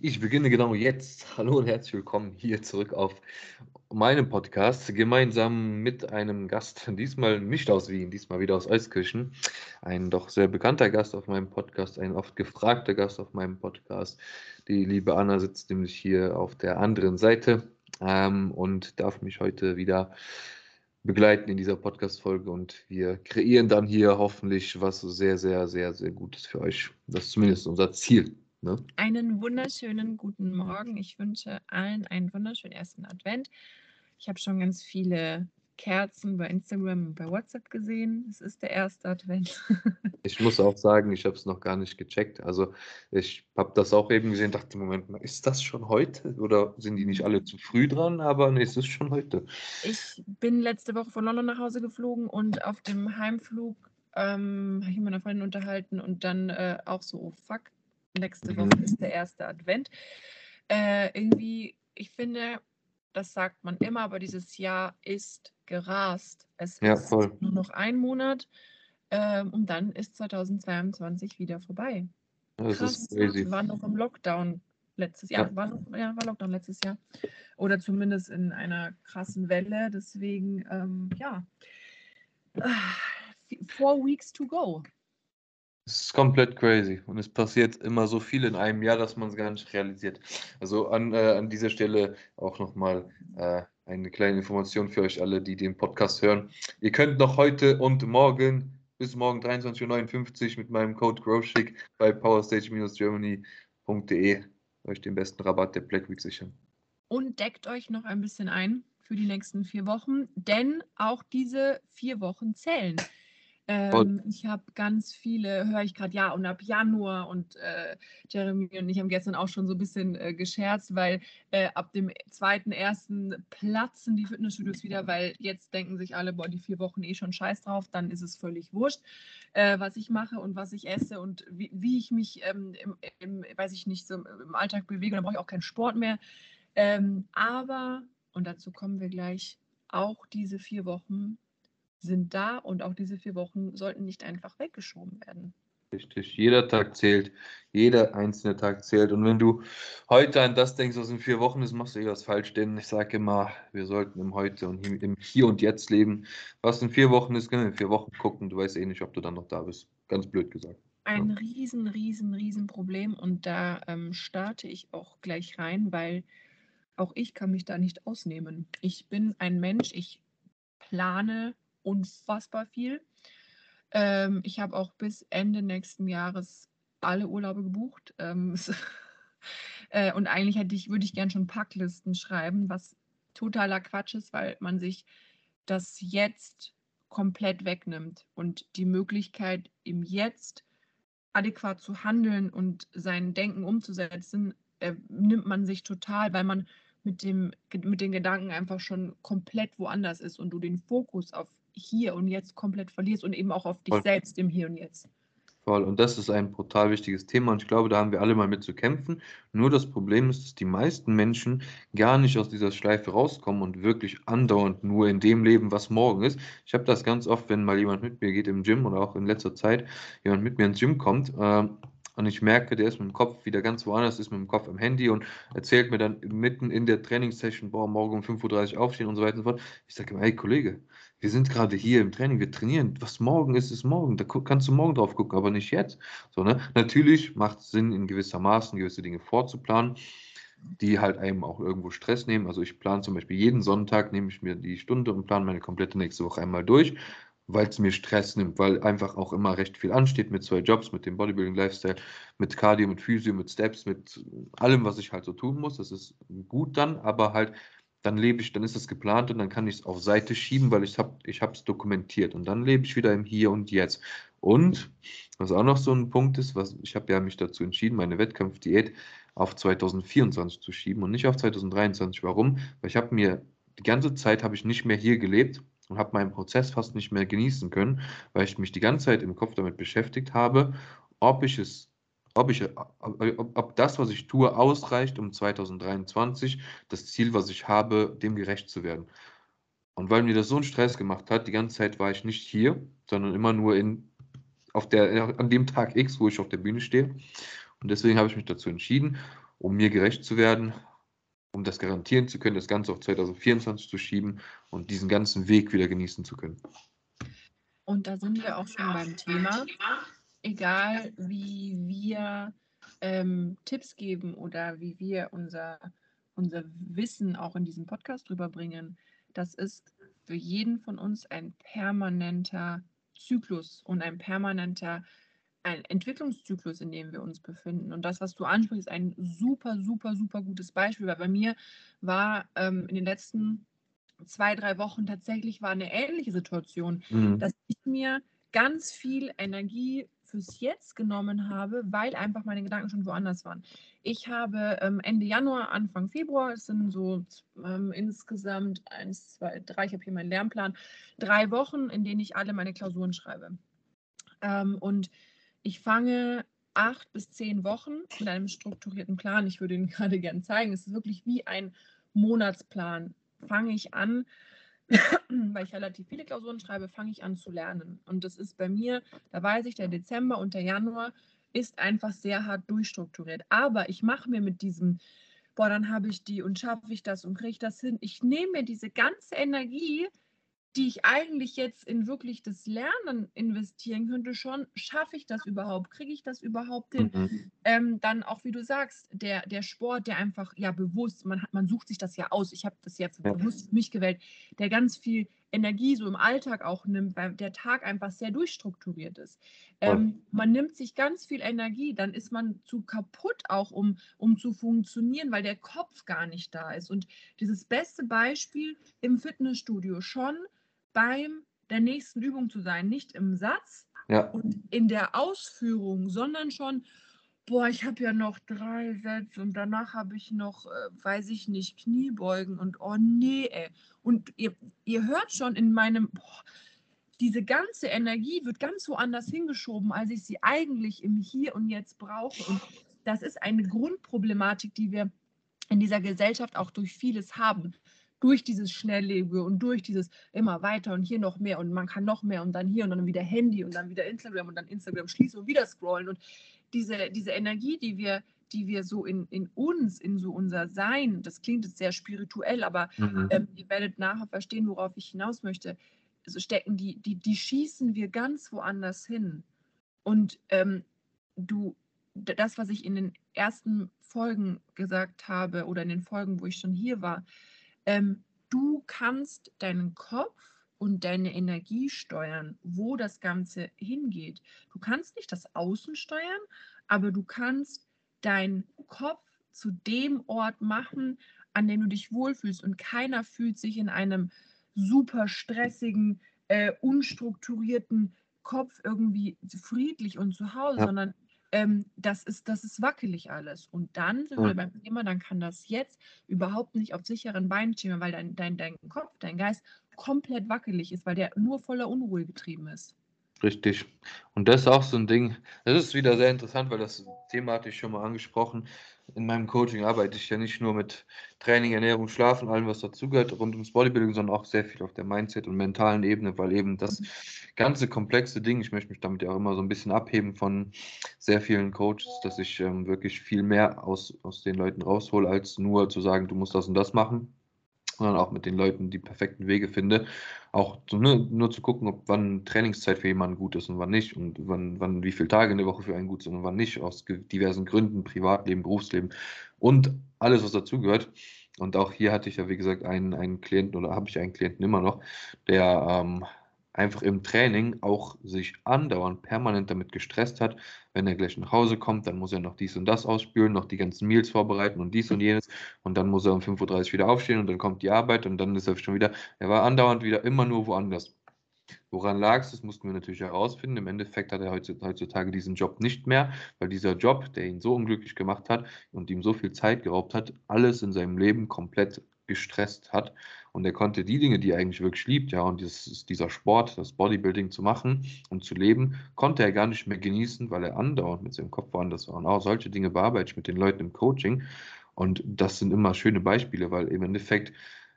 Ich beginne genau jetzt. Hallo und herzlich willkommen hier zurück auf meinem Podcast, gemeinsam mit einem Gast, diesmal nicht aus Wien, diesmal wieder aus Euskirchen. Ein doch sehr bekannter Gast auf meinem Podcast, ein oft gefragter Gast auf meinem Podcast. Die liebe Anna sitzt nämlich hier auf der anderen Seite ähm, und darf mich heute wieder begleiten in dieser Podcast-Folge und wir kreieren dann hier hoffentlich was sehr, sehr, sehr, sehr Gutes für euch. Das ist zumindest unser Ziel. Ne? Einen wunderschönen guten Morgen. Ich wünsche allen einen wunderschönen ersten Advent. Ich habe schon ganz viele Kerzen bei Instagram und bei WhatsApp gesehen. Es ist der erste Advent. ich muss auch sagen, ich habe es noch gar nicht gecheckt. Also ich habe das auch eben gesehen, dachte, Moment mal, ist das schon heute? Oder sind die nicht alle zu früh dran? Aber nee, es ist schon heute. Ich bin letzte Woche von London nach Hause geflogen und auf dem Heimflug ähm, habe ich mit meiner Freundin unterhalten und dann äh, auch so, oh fuck, nächste Woche mhm. ist der erste Advent. Äh, irgendwie, ich finde, das sagt man immer, aber dieses Jahr ist gerast. Es ja, ist voll. nur noch ein Monat ähm, und dann ist 2022 wieder vorbei. Das Krass, ist crazy. Wir waren noch im Lockdown letztes Jahr. Ja. War, noch, ja, war Lockdown letztes Jahr. Oder zumindest in einer krassen Welle. Deswegen, ähm, ja. Four weeks to go. Es ist komplett crazy und es passiert immer so viel in einem Jahr, dass man es gar nicht realisiert. Also an, äh, an dieser Stelle auch nochmal äh, eine kleine Information für euch alle, die den Podcast hören. Ihr könnt noch heute und morgen bis morgen 23.59 Uhr mit meinem Code GrowSchick bei powerstage-germany.de euch den besten Rabatt der Black Week sichern. Und deckt euch noch ein bisschen ein für die nächsten vier Wochen, denn auch diese vier Wochen zählen. Ähm, ich habe ganz viele, höre ich gerade, ja, und ab Januar und äh, Jeremy und ich haben gestern auch schon so ein bisschen äh, gescherzt, weil äh, ab dem zweiten, ersten platzen die Fitnessstudios wieder, weil jetzt denken sich alle, boah, die vier Wochen eh schon scheiß drauf, dann ist es völlig wurscht, äh, was ich mache und was ich esse und wie, wie ich mich, ähm, im, im, weiß ich nicht, so im Alltag bewege, dann brauche ich auch keinen Sport mehr. Ähm, aber, und dazu kommen wir gleich, auch diese vier Wochen sind da und auch diese vier Wochen sollten nicht einfach weggeschoben werden. Richtig, jeder Tag zählt, jeder einzelne Tag zählt. Und wenn du heute an das denkst, was in vier Wochen ist, machst du eh was falsch. Denn ich sage immer, wir sollten im Heute und im Hier und Jetzt leben. Was in vier Wochen ist, können wir in vier Wochen gucken. Du weißt eh nicht, ob du dann noch da bist. Ganz blöd gesagt. Ein ja. riesen, riesen, riesen Problem. Und da ähm, starte ich auch gleich rein, weil auch ich kann mich da nicht ausnehmen. Ich bin ein Mensch, ich plane unfassbar viel. Ähm, ich habe auch bis Ende nächsten Jahres alle Urlaube gebucht. Ähm, äh, und eigentlich hätte ich, würde ich gern schon Packlisten schreiben, was totaler Quatsch ist, weil man sich das jetzt komplett wegnimmt und die Möglichkeit im Jetzt adäquat zu handeln und sein Denken umzusetzen, äh, nimmt man sich total, weil man mit, dem, mit den Gedanken einfach schon komplett woanders ist und du den Fokus auf hier und jetzt komplett verlierst und eben auch auf dich Voll. selbst im Hier und Jetzt. Voll. Und das ist ein brutal wichtiges Thema und ich glaube, da haben wir alle mal mit zu kämpfen. Nur das Problem ist, dass die meisten Menschen gar nicht aus dieser Schleife rauskommen und wirklich andauernd nur in dem leben, was morgen ist. Ich habe das ganz oft, wenn mal jemand mit mir geht im Gym oder auch in letzter Zeit jemand mit mir ins Gym kommt. Äh, und ich merke, der ist mit dem Kopf wieder ganz woanders, ist mit dem Kopf am Handy und erzählt mir dann mitten in der Trainingssession, boah, morgen um 5.30 Uhr aufstehen und so weiter und so fort. Ich sage immer, hey Kollege, wir sind gerade hier im Training, wir trainieren. Was morgen ist, ist morgen. Da kannst du morgen drauf gucken, aber nicht jetzt. So, ne? Natürlich macht es Sinn, in gewisser Maßen gewisse Dinge vorzuplanen, die halt einem auch irgendwo Stress nehmen. Also ich plane zum Beispiel jeden Sonntag, nehme ich mir die Stunde und plane meine komplette nächste Woche einmal durch, weil es mir Stress nimmt, weil einfach auch immer recht viel ansteht mit zwei Jobs, mit dem Bodybuilding-Lifestyle, mit Cardio, mit Physio, mit Steps, mit allem, was ich halt so tun muss. Das ist gut dann, aber halt dann lebe ich, dann ist es geplant und dann kann ich es auf Seite schieben, weil ich habe ich es dokumentiert und dann lebe ich wieder im Hier und Jetzt. Und was auch noch so ein Punkt ist, was ich habe ja mich dazu entschieden, meine Wettkampfdiät auf 2024 zu schieben und nicht auf 2023. Warum? Weil ich habe mir die ganze Zeit habe ich nicht mehr hier gelebt und habe meinen Prozess fast nicht mehr genießen können, weil ich mich die ganze Zeit im Kopf damit beschäftigt habe, ob ich es ob, ich, ob, ob das, was ich tue, ausreicht, um 2023 das Ziel, was ich habe, dem gerecht zu werden. Und weil mir das so einen Stress gemacht hat, die ganze Zeit war ich nicht hier, sondern immer nur in, auf der, an dem Tag X, wo ich auf der Bühne stehe. Und deswegen habe ich mich dazu entschieden. um mir gerecht zu werden, um das garantieren zu können, das Ganze auf 2024 zu schieben und diesen ganzen Weg wieder genießen zu können. Und da sind wir auch schon beim Thema. Egal wie wir ähm, Tipps geben oder wie wir unser, unser Wissen auch in diesem Podcast rüberbringen, das ist für jeden von uns ein permanenter Zyklus und ein permanenter ein Entwicklungszyklus, in dem wir uns befinden. Und das, was du ansprichst, ist ein super, super, super gutes Beispiel, weil bei mir war ähm, in den letzten zwei, drei Wochen tatsächlich war eine ähnliche Situation, mhm. dass ich mir ganz viel Energie fürs Jetzt genommen habe, weil einfach meine Gedanken schon woanders waren. Ich habe ähm, Ende Januar, Anfang Februar, es sind so ähm, insgesamt eins, zwei, drei, ich habe hier meinen Lernplan, drei Wochen, in denen ich alle meine Klausuren schreibe. Ähm, und ich fange acht bis zehn Wochen mit einem strukturierten Plan. Ich würde Ihnen gerade gerne zeigen. Es ist wirklich wie ein Monatsplan. Fange ich an, weil ich relativ viele Klausuren schreibe, fange ich an zu lernen. Und das ist bei mir, da weiß ich, der Dezember und der Januar ist einfach sehr hart durchstrukturiert. Aber ich mache mir mit diesem, boah, dann habe ich die und schaffe ich das und kriege ich das hin. Ich nehme mir diese ganze Energie, die ich eigentlich jetzt in wirklich das Lernen investieren könnte, schon, schaffe ich das überhaupt? Kriege ich das überhaupt hin? Mhm. Ähm, dann auch, wie du sagst, der, der Sport, der einfach, ja, bewusst, man, man sucht sich das ja aus, ich habe das ja, für ja. bewusst für mich gewählt, der ganz viel Energie so im Alltag auch nimmt, weil der Tag einfach sehr durchstrukturiert ist. Ähm, man nimmt sich ganz viel Energie, dann ist man zu kaputt auch, um, um zu funktionieren, weil der Kopf gar nicht da ist. Und dieses beste Beispiel im Fitnessstudio schon, beim der nächsten Übung zu sein, nicht im Satz ja. und in der Ausführung, sondern schon, boah, ich habe ja noch drei Sätze und danach habe ich noch, äh, weiß ich nicht, Kniebeugen und oh nee, ey. Und ihr, ihr hört schon in meinem, boah, diese ganze Energie wird ganz woanders hingeschoben, als ich sie eigentlich im Hier und Jetzt brauche. Und das ist eine Grundproblematik, die wir in dieser Gesellschaft auch durch vieles haben durch dieses Schnelllebige und durch dieses immer weiter und hier noch mehr und man kann noch mehr und dann hier und dann wieder Handy und dann wieder Instagram und dann Instagram schließen und wieder scrollen und diese, diese Energie, die wir, die wir so in, in uns, in so unser Sein, das klingt jetzt sehr spirituell, aber mhm. ähm, ihr werdet nachher verstehen, worauf ich hinaus möchte, so stecken die, die, die schießen wir ganz woanders hin. Und ähm, du, das, was ich in den ersten Folgen gesagt habe oder in den Folgen, wo ich schon hier war, ähm, du kannst deinen Kopf und deine Energie steuern, wo das Ganze hingeht. Du kannst nicht das Außen steuern, aber du kannst deinen Kopf zu dem Ort machen, an dem du dich wohlfühlst. Und keiner fühlt sich in einem super stressigen, äh, unstrukturierten Kopf irgendwie friedlich und zu Hause, ja. sondern ähm, das, ist, das ist wackelig alles. Und dann sind wir beim Thema, dann kann das jetzt überhaupt nicht auf sicheren Beinen stehen, weil dein, dein, dein Kopf, dein Geist komplett wackelig ist, weil der nur voller Unruhe getrieben ist. Richtig. Und das ist auch so ein Ding, das ist wieder sehr interessant, weil das Thema hatte ich schon mal angesprochen. In meinem Coaching arbeite ich ja nicht nur mit Training, Ernährung, Schlafen, allem, was dazugehört, rund ums Bodybuilding, sondern auch sehr viel auf der Mindset- und mentalen Ebene, weil eben das ganze komplexe Ding, ich möchte mich damit ja auch immer so ein bisschen abheben von sehr vielen Coaches, dass ich ähm, wirklich viel mehr aus, aus den Leuten raushole, als nur zu sagen, du musst das und das machen sondern auch mit den Leuten die perfekten Wege finde. Auch ne, nur zu gucken, ob wann Trainingszeit für jemanden gut ist und wann nicht und wann, wann wie viele Tage in der Woche für einen gut sind und wann nicht, aus diversen Gründen, Privatleben, Berufsleben und alles, was dazugehört. Und auch hier hatte ich ja, wie gesagt, einen, einen Klienten oder habe ich einen Klienten immer noch, der ähm, einfach im Training auch sich andauernd permanent damit gestresst hat, wenn er gleich nach Hause kommt, dann muss er noch dies und das ausspülen, noch die ganzen Meals vorbereiten und dies und jenes und dann muss er um 5.30 Uhr wieder aufstehen und dann kommt die Arbeit und dann ist er schon wieder, er war andauernd wieder immer nur woanders. Woran lag es? Das mussten wir natürlich herausfinden. Im Endeffekt hat er heutzutage diesen Job nicht mehr, weil dieser Job, der ihn so unglücklich gemacht hat und ihm so viel Zeit geraubt hat, alles in seinem Leben komplett gestresst hat. Und er konnte die Dinge, die er eigentlich wirklich liebt, ja, und dieses, dieser Sport, das Bodybuilding zu machen und zu leben, konnte er gar nicht mehr genießen, weil er andauernd mit seinem Kopf woanders war. Und auch solche Dinge bearbeite ich mit den Leuten im Coaching. Und das sind immer schöne Beispiele, weil im Endeffekt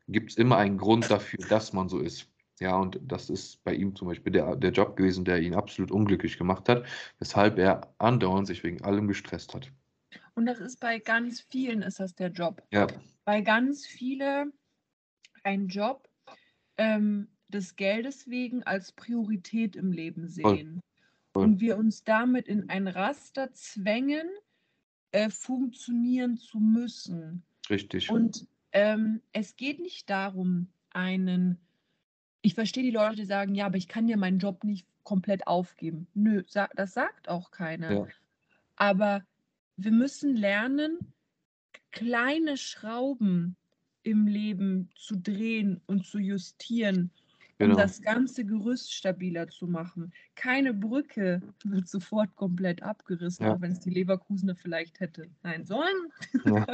gibt es immer einen Grund dafür, dass man so ist. Ja, und das ist bei ihm zum Beispiel der, der Job gewesen, der ihn absolut unglücklich gemacht hat, weshalb er andauernd sich wegen allem gestresst hat. Und das ist bei ganz vielen ist das der Job. Ja, Bei ganz viele ein Job ähm, des Geldes wegen als Priorität im Leben sehen. voll. Und wir uns damit in ein Raster zwängen, äh, funktionieren zu müssen. Richtig. Und ähm, es geht nicht darum, einen, ich verstehe die Leute, die sagen, ja, aber ich kann ja meinen Job nicht komplett aufgeben. Nö, das sagt auch keiner. Ja, Aber wir müssen lernen, kleine Schrauben im Leben zu drehen und zu justieren, um genau. das ganze Gerüst stabiler zu machen. Keine Brücke wird sofort komplett abgerissen, Ja, auch wenn es die Leverkusener vielleicht hätte sein sollen ja.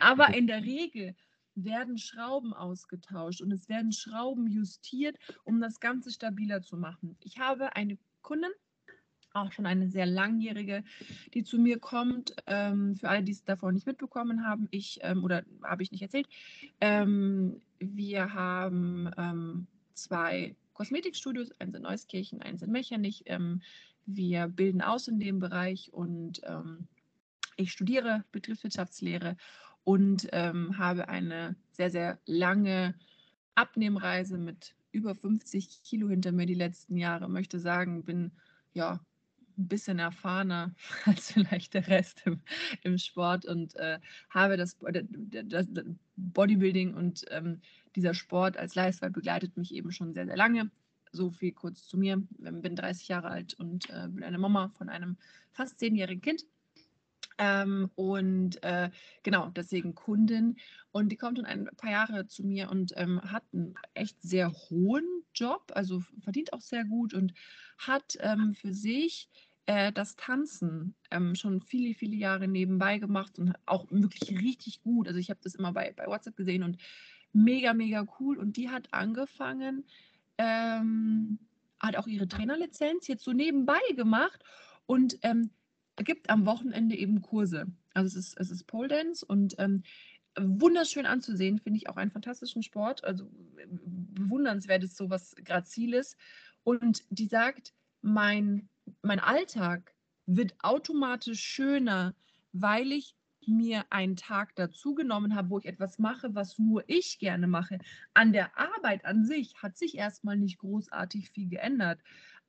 Aber in der Regel werden Schrauben ausgetauscht und es werden Schrauben justiert, um das Ganze stabiler zu machen. Ich habe eine Kundin, auch schon eine sehr langjährige, die zu mir kommt. Ähm, für alle, die es davor nicht mitbekommen haben, ich ähm, oder habe ich nicht erzählt, ähm, wir haben ähm, zwei Kosmetikstudios, eins in Neuskirchen, eins in Mechernich. Ähm, wir bilden aus in dem Bereich und ähm, ich studiere Betriebswirtschaftslehre und habe eine sehr, sehr lange Abnehmreise mit über 50 Kilo hinter mir die letzten Jahre. Möchte sagen, bin ja ein bisschen erfahrener als vielleicht der Rest im, im Sport und äh, habe das, das, Bodybuilding und ähm, dieser Sport als Lifestyle begleitet mich eben schon sehr, sehr lange. So viel kurz zu mir. Ähm, Bin 30 Jahre alt und äh, bin eine Mama von einem fast zehnjährigen Kind. Ähm, und äh, genau, deswegen Kundin. Und die kommt schon ein paar Jahre zu mir und ähm, hat einen echt sehr hohen Job, also verdient auch sehr gut und hat ähm, für sich äh, das Tanzen ähm, schon viele, viele Jahre nebenbei gemacht und auch wirklich richtig gut. Also ich habe das immer bei, bei WhatsApp gesehen und mega, mega cool. Und die hat angefangen, ähm, hat auch ihre Trainerlizenz jetzt so nebenbei gemacht und ähm, gibt am Wochenende eben Kurse. Also es ist, es ist Pole Dance und ähm, wunderschön anzusehen, finde ich auch einen fantastischen Sport. Also äh, bewundernswert ist sowas Graziles. Und die sagt, mein, mein Alltag wird automatisch schöner, weil ich mir einen Tag dazu genommen habe, wo ich etwas mache, was nur ich gerne mache. An der Arbeit an sich hat sich erstmal nicht großartig viel geändert,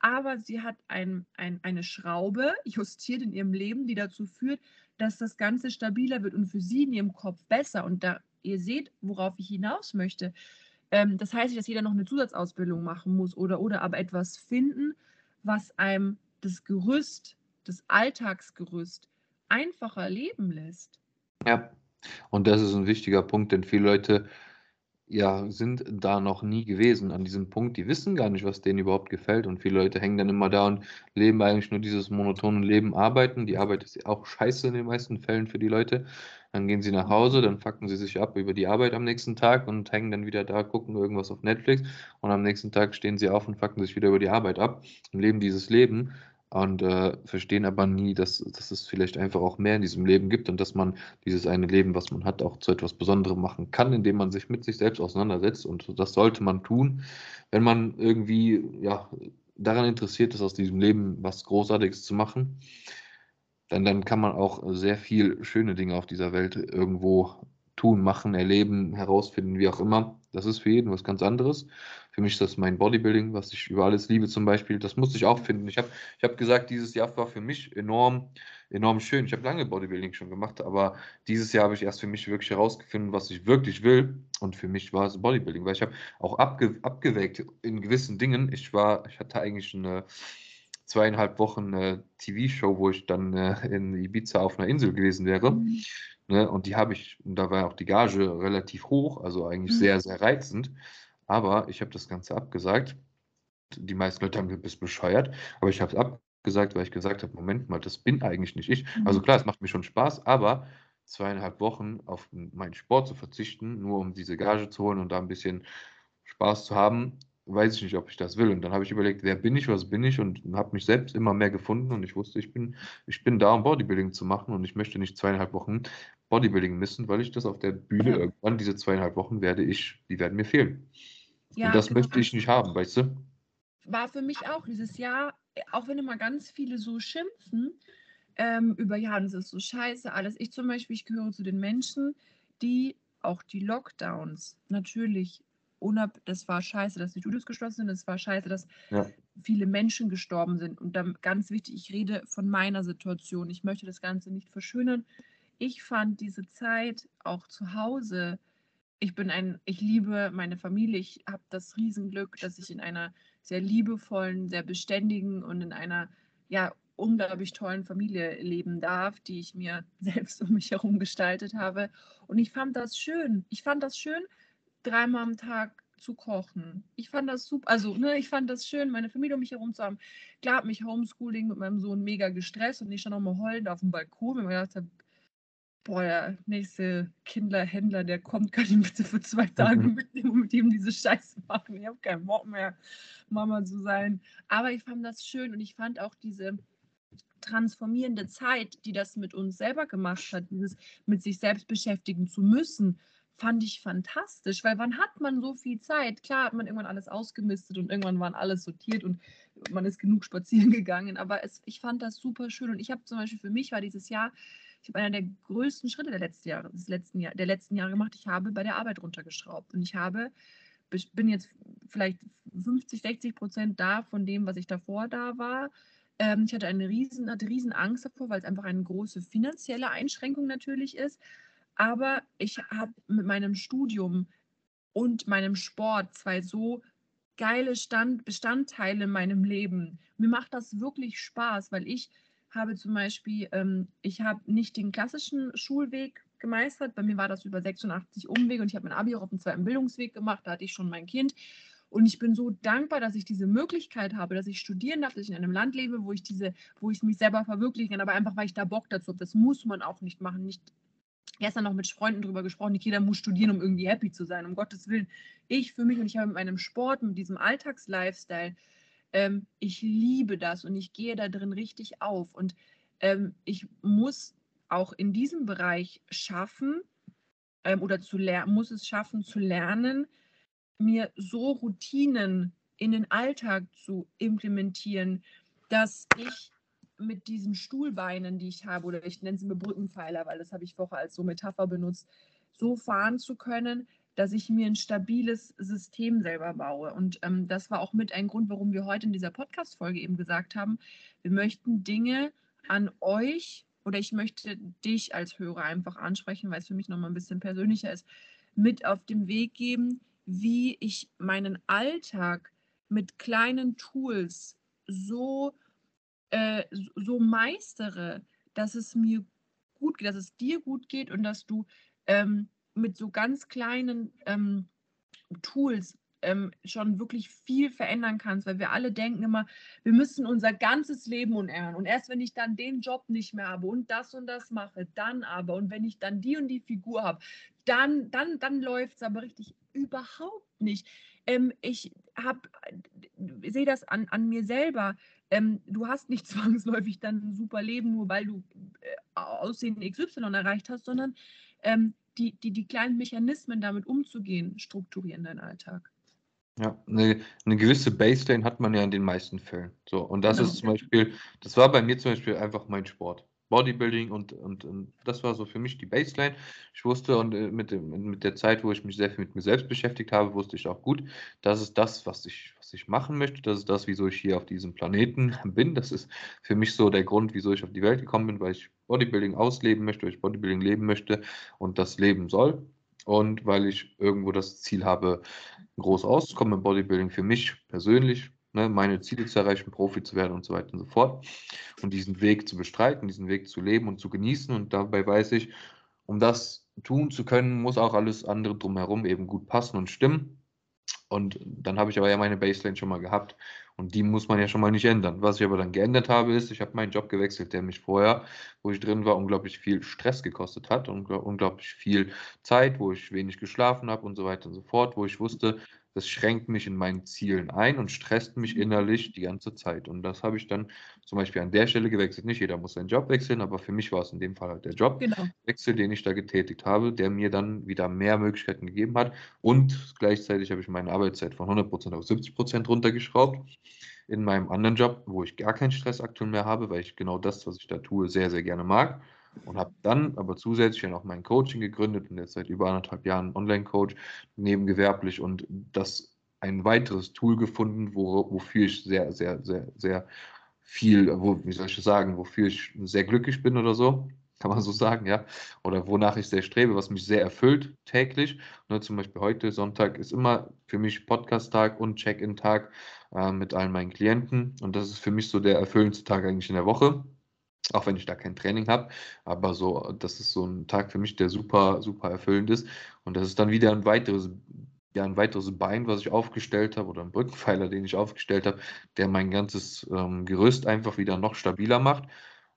aber sie hat ein, ein, eine Schraube justiert in ihrem Leben, die dazu führt, dass das Ganze stabiler wird und für sie in ihrem Kopf besser. Und da ihr seht, worauf ich hinaus möchte. Ähm, das heißt nicht, dass jeder noch eine Zusatzausbildung machen muss oder oder, aber etwas finden, was einem das Gerüst, das Alltagsgerüst einfacher leben lässt. ja. Und das ist ein wichtiger Punkt, denn viele Leute ja, sind da noch nie gewesen an diesem Punkt. Die wissen gar nicht, was denen überhaupt gefällt. Und viele Leute hängen dann immer da und leben eigentlich nur dieses monotone Leben, arbeiten. Die Arbeit ist auch scheiße in den meisten Fällen für die Leute. Dann gehen sie nach Hause, dann fucken sie sich ab über die Arbeit am nächsten Tag und hängen dann wieder da, gucken irgendwas auf Netflix. Und am nächsten Tag stehen sie auf und fucken sich wieder über die Arbeit ab und leben dieses Leben und äh, verstehen aber nie, dass, dass es vielleicht einfach auch mehr in diesem Leben gibt und dass man dieses eine Leben, was man hat, auch zu etwas Besonderem machen kann, indem man sich mit sich selbst auseinandersetzt. Und das sollte man tun, wenn man irgendwie ja, daran interessiert ist, aus diesem Leben was Großartiges zu machen. Denn dann kann man auch sehr viel schöne Dinge auf dieser Welt irgendwo tun, machen, erleben, herausfinden, wie auch immer. Das ist für jeden was ganz anderes. Für mich ist das mein Bodybuilding, was ich über alles liebe zum Beispiel. Das musste ich auch finden. Ich habe ich hab gesagt, dieses Jahr war für mich enorm, enorm schön. Ich habe lange Bodybuilding schon gemacht, aber dieses Jahr habe ich erst für mich wirklich herausgefunden, was ich wirklich will. Und für mich war es Bodybuilding, weil ich habe auch abge, abgewägt in gewissen Dingen. Ich war, ich hatte eigentlich eine zweieinhalb Wochen äh, TV-Show, wo ich dann äh, in Ibiza auf einer Insel gewesen wäre. Mhm. Ne? Und die habe ich, und da war auch die Gage relativ hoch, also eigentlich Mhm. sehr, sehr reizend. Aber ich habe das Ganze abgesagt. Die meisten Leute haben gesagt, bist bescheuert. Aber ich habe es abgesagt, weil ich gesagt habe, Moment mal, das bin eigentlich nicht ich. Also Mhm. klar, es macht mir schon Spaß, aber zweieinhalb Wochen auf meinen Sport zu verzichten, nur um diese Gage zu holen und da ein bisschen Spaß zu haben, weiß ich nicht, ob ich das will. Und dann habe ich überlegt, wer bin ich, was bin ich und habe mich selbst immer mehr gefunden und ich wusste, ich bin, ich bin da, um Bodybuilding zu machen und ich möchte nicht zweieinhalb Wochen Bodybuilding missen, weil ich das auf der Bühne irgendwann, diese zweieinhalb Wochen werde ich, die werden mir fehlen. Ja, Und das genau. möchte ich nicht haben, weißt du? war für mich auch dieses Jahr, äh, auch wenn immer ganz viele so schimpfen, ähm, über ja, das ist so scheiße alles. Ich zum Beispiel, ich gehöre zu den Menschen, die auch die Lockdowns natürlich unab das war scheiße, dass die Studios geschlossen sind, es war scheiße, dass Ja. viele Menschen gestorben sind. Und dann ganz wichtig, ich rede von meiner Situation. Ich möchte das Ganze nicht verschönern. Ich fand diese Zeit auch zu Hause. Ich bin ein, ich liebe meine Familie. Ich habe das Riesenglück, dass ich in einer sehr liebevollen, sehr beständigen und in einer ja unglaublich tollen Familie leben darf, die ich mir selbst um mich herum gestaltet habe. Und ich fand das schön. Ich fand das schön, dreimal am Tag zu kochen. Ich fand das super, also ne, ich fand das schön, meine Familie um mich herum zu haben. Klar hat mich Homeschooling mit meinem Sohn mega gestresst und ich stand auch mal heulend auf dem Balkon, wenn man gedacht habe, boah, der nächste Kindlerhändler, der kommt, kann ihn bitte für zwei Tage Mhm. mitnehmen und mit ihm diese Scheiße machen. Ich habe keinen Bock mehr, Mama zu sein. Aber ich fand das schön und ich fand auch diese transformierende Zeit, die das mit uns selber gemacht hat, dieses mit sich selbst beschäftigen zu müssen, fand ich fantastisch, weil wann hat man so viel Zeit? Klar hat man irgendwann alles ausgemistet und irgendwann waren alles sortiert und man ist genug spazieren gegangen, aber es, ich fand das super schön und ich habe zum Beispiel für mich war dieses Jahr, ich habe einer der größten Schritte der letzten Jahre, des letzten Jahr, der letzten Jahre gemacht. Ich habe bei der Arbeit runtergeschraubt und ich habe bin jetzt vielleicht 50, 60 Prozent da von dem, was ich davor da war. Ähm, ich hatte eine riesen, hatte riesen Angst davor, weil es einfach eine große finanzielle Einschränkung natürlich ist. Aber ich habe mit meinem Studium und meinem Sport zwei so geile Stand Bestandteile in meinem Leben. Mir macht das wirklich Spaß, weil ich habe zum Beispiel, ähm, ich habe nicht den klassischen Schulweg gemeistert. Bei mir war das über 86 Umwege und ich habe mein Abi auch auf dem zweiten Bildungsweg gemacht. Da hatte ich schon mein Kind. Und ich bin so dankbar, dass ich diese Möglichkeit habe, dass ich studieren darf, dass ich in einem Land lebe, wo ich diese, wo ich mich selber verwirklichen kann, aber einfach, weil ich da Bock dazu habe. Das muss man auch nicht machen. Nicht gestern noch mit Freunden drüber gesprochen, nicht jeder muss studieren, um irgendwie happy zu sein, um Gottes Willen. Ich für mich und ich habe mit meinem Sport, mit diesem Alltagslifestyle, ähm, ich liebe das und ich gehe da drin richtig auf. Und ähm, ich muss auch in diesem Bereich schaffen ähm, oder zu muss es schaffen zu lernen, mir so Routinen in den Alltag zu implementieren, dass ich mit diesen Stuhlbeinen, die ich habe, oder ich nenne sie mir Brückenpfeiler, weil das habe ich vorher als so Metapher benutzt, so fahren zu können, dass ich mir ein stabiles System selber baue. Und ähm, das war auch mit ein Grund, warum wir heute in dieser Podcast-Folge eben gesagt haben, wir möchten Dinge an euch oder ich möchte dich als Hörer einfach ansprechen, weil es für mich nochmal ein bisschen persönlicher ist, mit auf den Weg geben, wie ich meinen Alltag mit kleinen Tools so, äh, so meistere, dass es mir gut geht, dass es dir gut geht und dass du ähm, mit so ganz kleinen ähm, Tools ähm, schon wirklich viel verändern kannst, weil wir alle denken immer, wir müssen unser ganzes Leben unerhören. Und erst wenn ich dann den Job nicht mehr habe und das und das mache, dann aber, und wenn ich dann die und die Figur habe, dann, dann, dann läuft es aber richtig überhaupt nicht. Ähm, ich habe, sehe das an, an mir selber. Ähm, du hast nicht zwangsläufig dann ein super Leben, nur weil du äh, Aussehen XY erreicht hast, sondern ähm, die, die, die kleinen Mechanismen damit umzugehen, strukturieren deinen Alltag. Ja, eine, eine gewisse Baseline hat man ja in den meisten Fällen. So, und das Genau. ist zum Beispiel, das war bei mir zum Beispiel einfach mein Sport. Bodybuilding und, und, und das war so für mich die Baseline. Ich wusste und äh, mit, dem, mit der Zeit, wo ich mich sehr viel mit mir selbst beschäftigt habe, wusste ich auch gut, das ist das, was ich, was ich machen möchte. Das ist das, wieso ich hier auf diesem Planeten bin. Das ist für mich so der Grund, wieso ich auf die Welt gekommen bin, weil ich Bodybuilding ausleben möchte, weil ich Bodybuilding leben möchte und das leben soll. Und weil ich irgendwo das Ziel habe, groß rauszukommen im Bodybuilding für mich persönlich, ne, meine Ziele zu erreichen, Profi zu werden und so weiter und so fort. Und diesen Weg zu bestreiten, diesen Weg zu leben und zu genießen. Und dabei weiß ich, um das tun zu können, muss auch alles andere drumherum eben gut passen und stimmen. Und dann habe ich aber ja meine Baseline schon mal gehabt. Und die muss man ja schon mal nicht ändern. Was ich aber dann geändert habe, ist, ich habe meinen Job gewechselt, der mich vorher, wo ich drin war, unglaublich viel Stress gekostet hat und unglaublich viel Zeit, wo ich wenig geschlafen habe und so weiter und so fort, wo ich wusste, das schränkt mich in meinen Zielen ein und stresst mich innerlich die ganze Zeit. Und das habe ich dann zum Beispiel an der Stelle gewechselt. Nicht jeder muss seinen Job wechseln, aber für mich war es in dem Fall halt der Genau. Jobwechsel, den ich da getätigt habe, der mir dann wieder mehr Möglichkeiten gegeben hat. Und gleichzeitig habe ich meine Arbeitszeit von 100% auf 70% runtergeschraubt. in meinem anderen Job, wo ich gar keinen Stress aktuell mehr habe, weil ich genau das, was ich da tue, sehr, sehr gerne mag. Und habe dann aber zusätzlich noch mein Coaching gegründet und jetzt seit über anderthalb Jahren Online-Coach, nebengewerblich und das ein weiteres Tool gefunden, wo, wofür ich sehr, sehr, sehr, sehr viel, wo, wie soll ich das sagen, wofür ich sehr glücklich bin oder so kann man so sagen, ja. Oder wonach ich sehr strebe, was mich sehr erfüllt täglich. Ne, zum Beispiel heute, Sonntag, ist immer für mich Podcast-Tag und Check-in-Tag äh, mit allen meinen Klienten. Und das ist für mich so der erfüllendste Tag eigentlich in der Woche. Auch wenn ich da kein Training habe. Aber so, das ist so ein Tag für mich, der super, super erfüllend ist. Und das ist dann wieder ein weiteres ja, ein weiteres Bein, was ich aufgestellt habe, oder ein Brückenpfeiler, den ich aufgestellt habe, der mein ganzes ähm, Gerüst einfach wieder noch stabiler macht.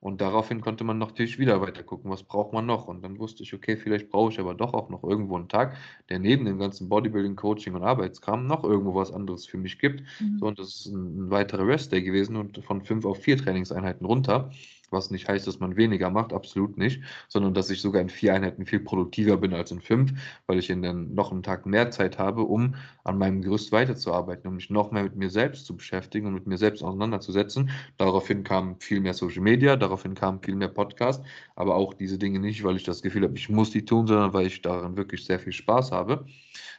Und daraufhin konnte man natürlich wieder weiter gucken, was braucht man noch. Und dann wusste ich, okay, vielleicht brauche ich aber doch auch noch irgendwo einen Tag, der neben dem ganzen Bodybuilding, Coaching und Arbeitskram noch irgendwo was anderes für mich gibt. Mhm. So, und das ist ein, ein weiterer Rest-Day gewesen und von fünf auf vier Trainingseinheiten runter was nicht heißt, dass man weniger macht, absolut nicht, sondern dass ich sogar in vier Einheiten viel produktiver bin als in fünf, weil ich in den noch einen Tag mehr Zeit habe, um an meinem Gerüst weiterzuarbeiten, um mich noch mehr mit mir selbst zu beschäftigen und mit mir selbst auseinanderzusetzen. Daraufhin kam viel mehr Social Media, daraufhin kam viel mehr Podcast, aber auch diese Dinge nicht, weil ich das Gefühl habe, ich muss die tun, sondern weil ich daran wirklich sehr viel Spaß habe,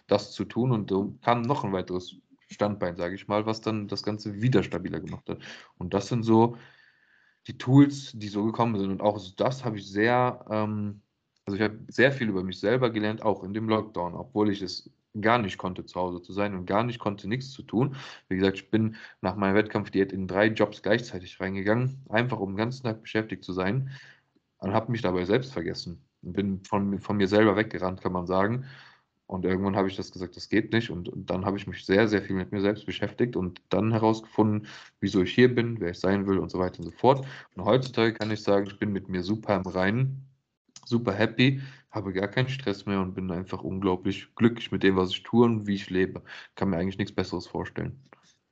das zu tun und so kam noch ein weiteres Standbein, sage ich mal, was dann das Ganze wieder stabiler gemacht hat. Und das sind so die Tools, die so gekommen sind. Und auch das habe ich sehr, ähm, also ich habe sehr viel über mich selber gelernt, auch in dem Lockdown, obwohl ich es gar nicht konnte, zu Hause zu sein und gar nicht konnte, nichts zu tun. Wie gesagt, ich bin nach meiner Wettkampfdiät in drei Jobs gleichzeitig reingegangen, einfach um den ganzen Tag beschäftigt zu sein und habe mich dabei selbst vergessen und bin von, von mir selber weggerannt, kann man sagen. Und irgendwann habe ich das gesagt, das geht nicht. Und, und, dann habe ich mich sehr, sehr viel mit mir selbst beschäftigt und dann herausgefunden, wieso ich hier bin, wer ich sein will und so weiter und so fort. Und heutzutage kann ich sagen, ich bin mit mir super im Reinen, super happy, habe gar keinen Stress mehr und bin einfach unglaublich glücklich mit dem, was ich tue und wie ich lebe. Kann mir eigentlich nichts Besseres vorstellen.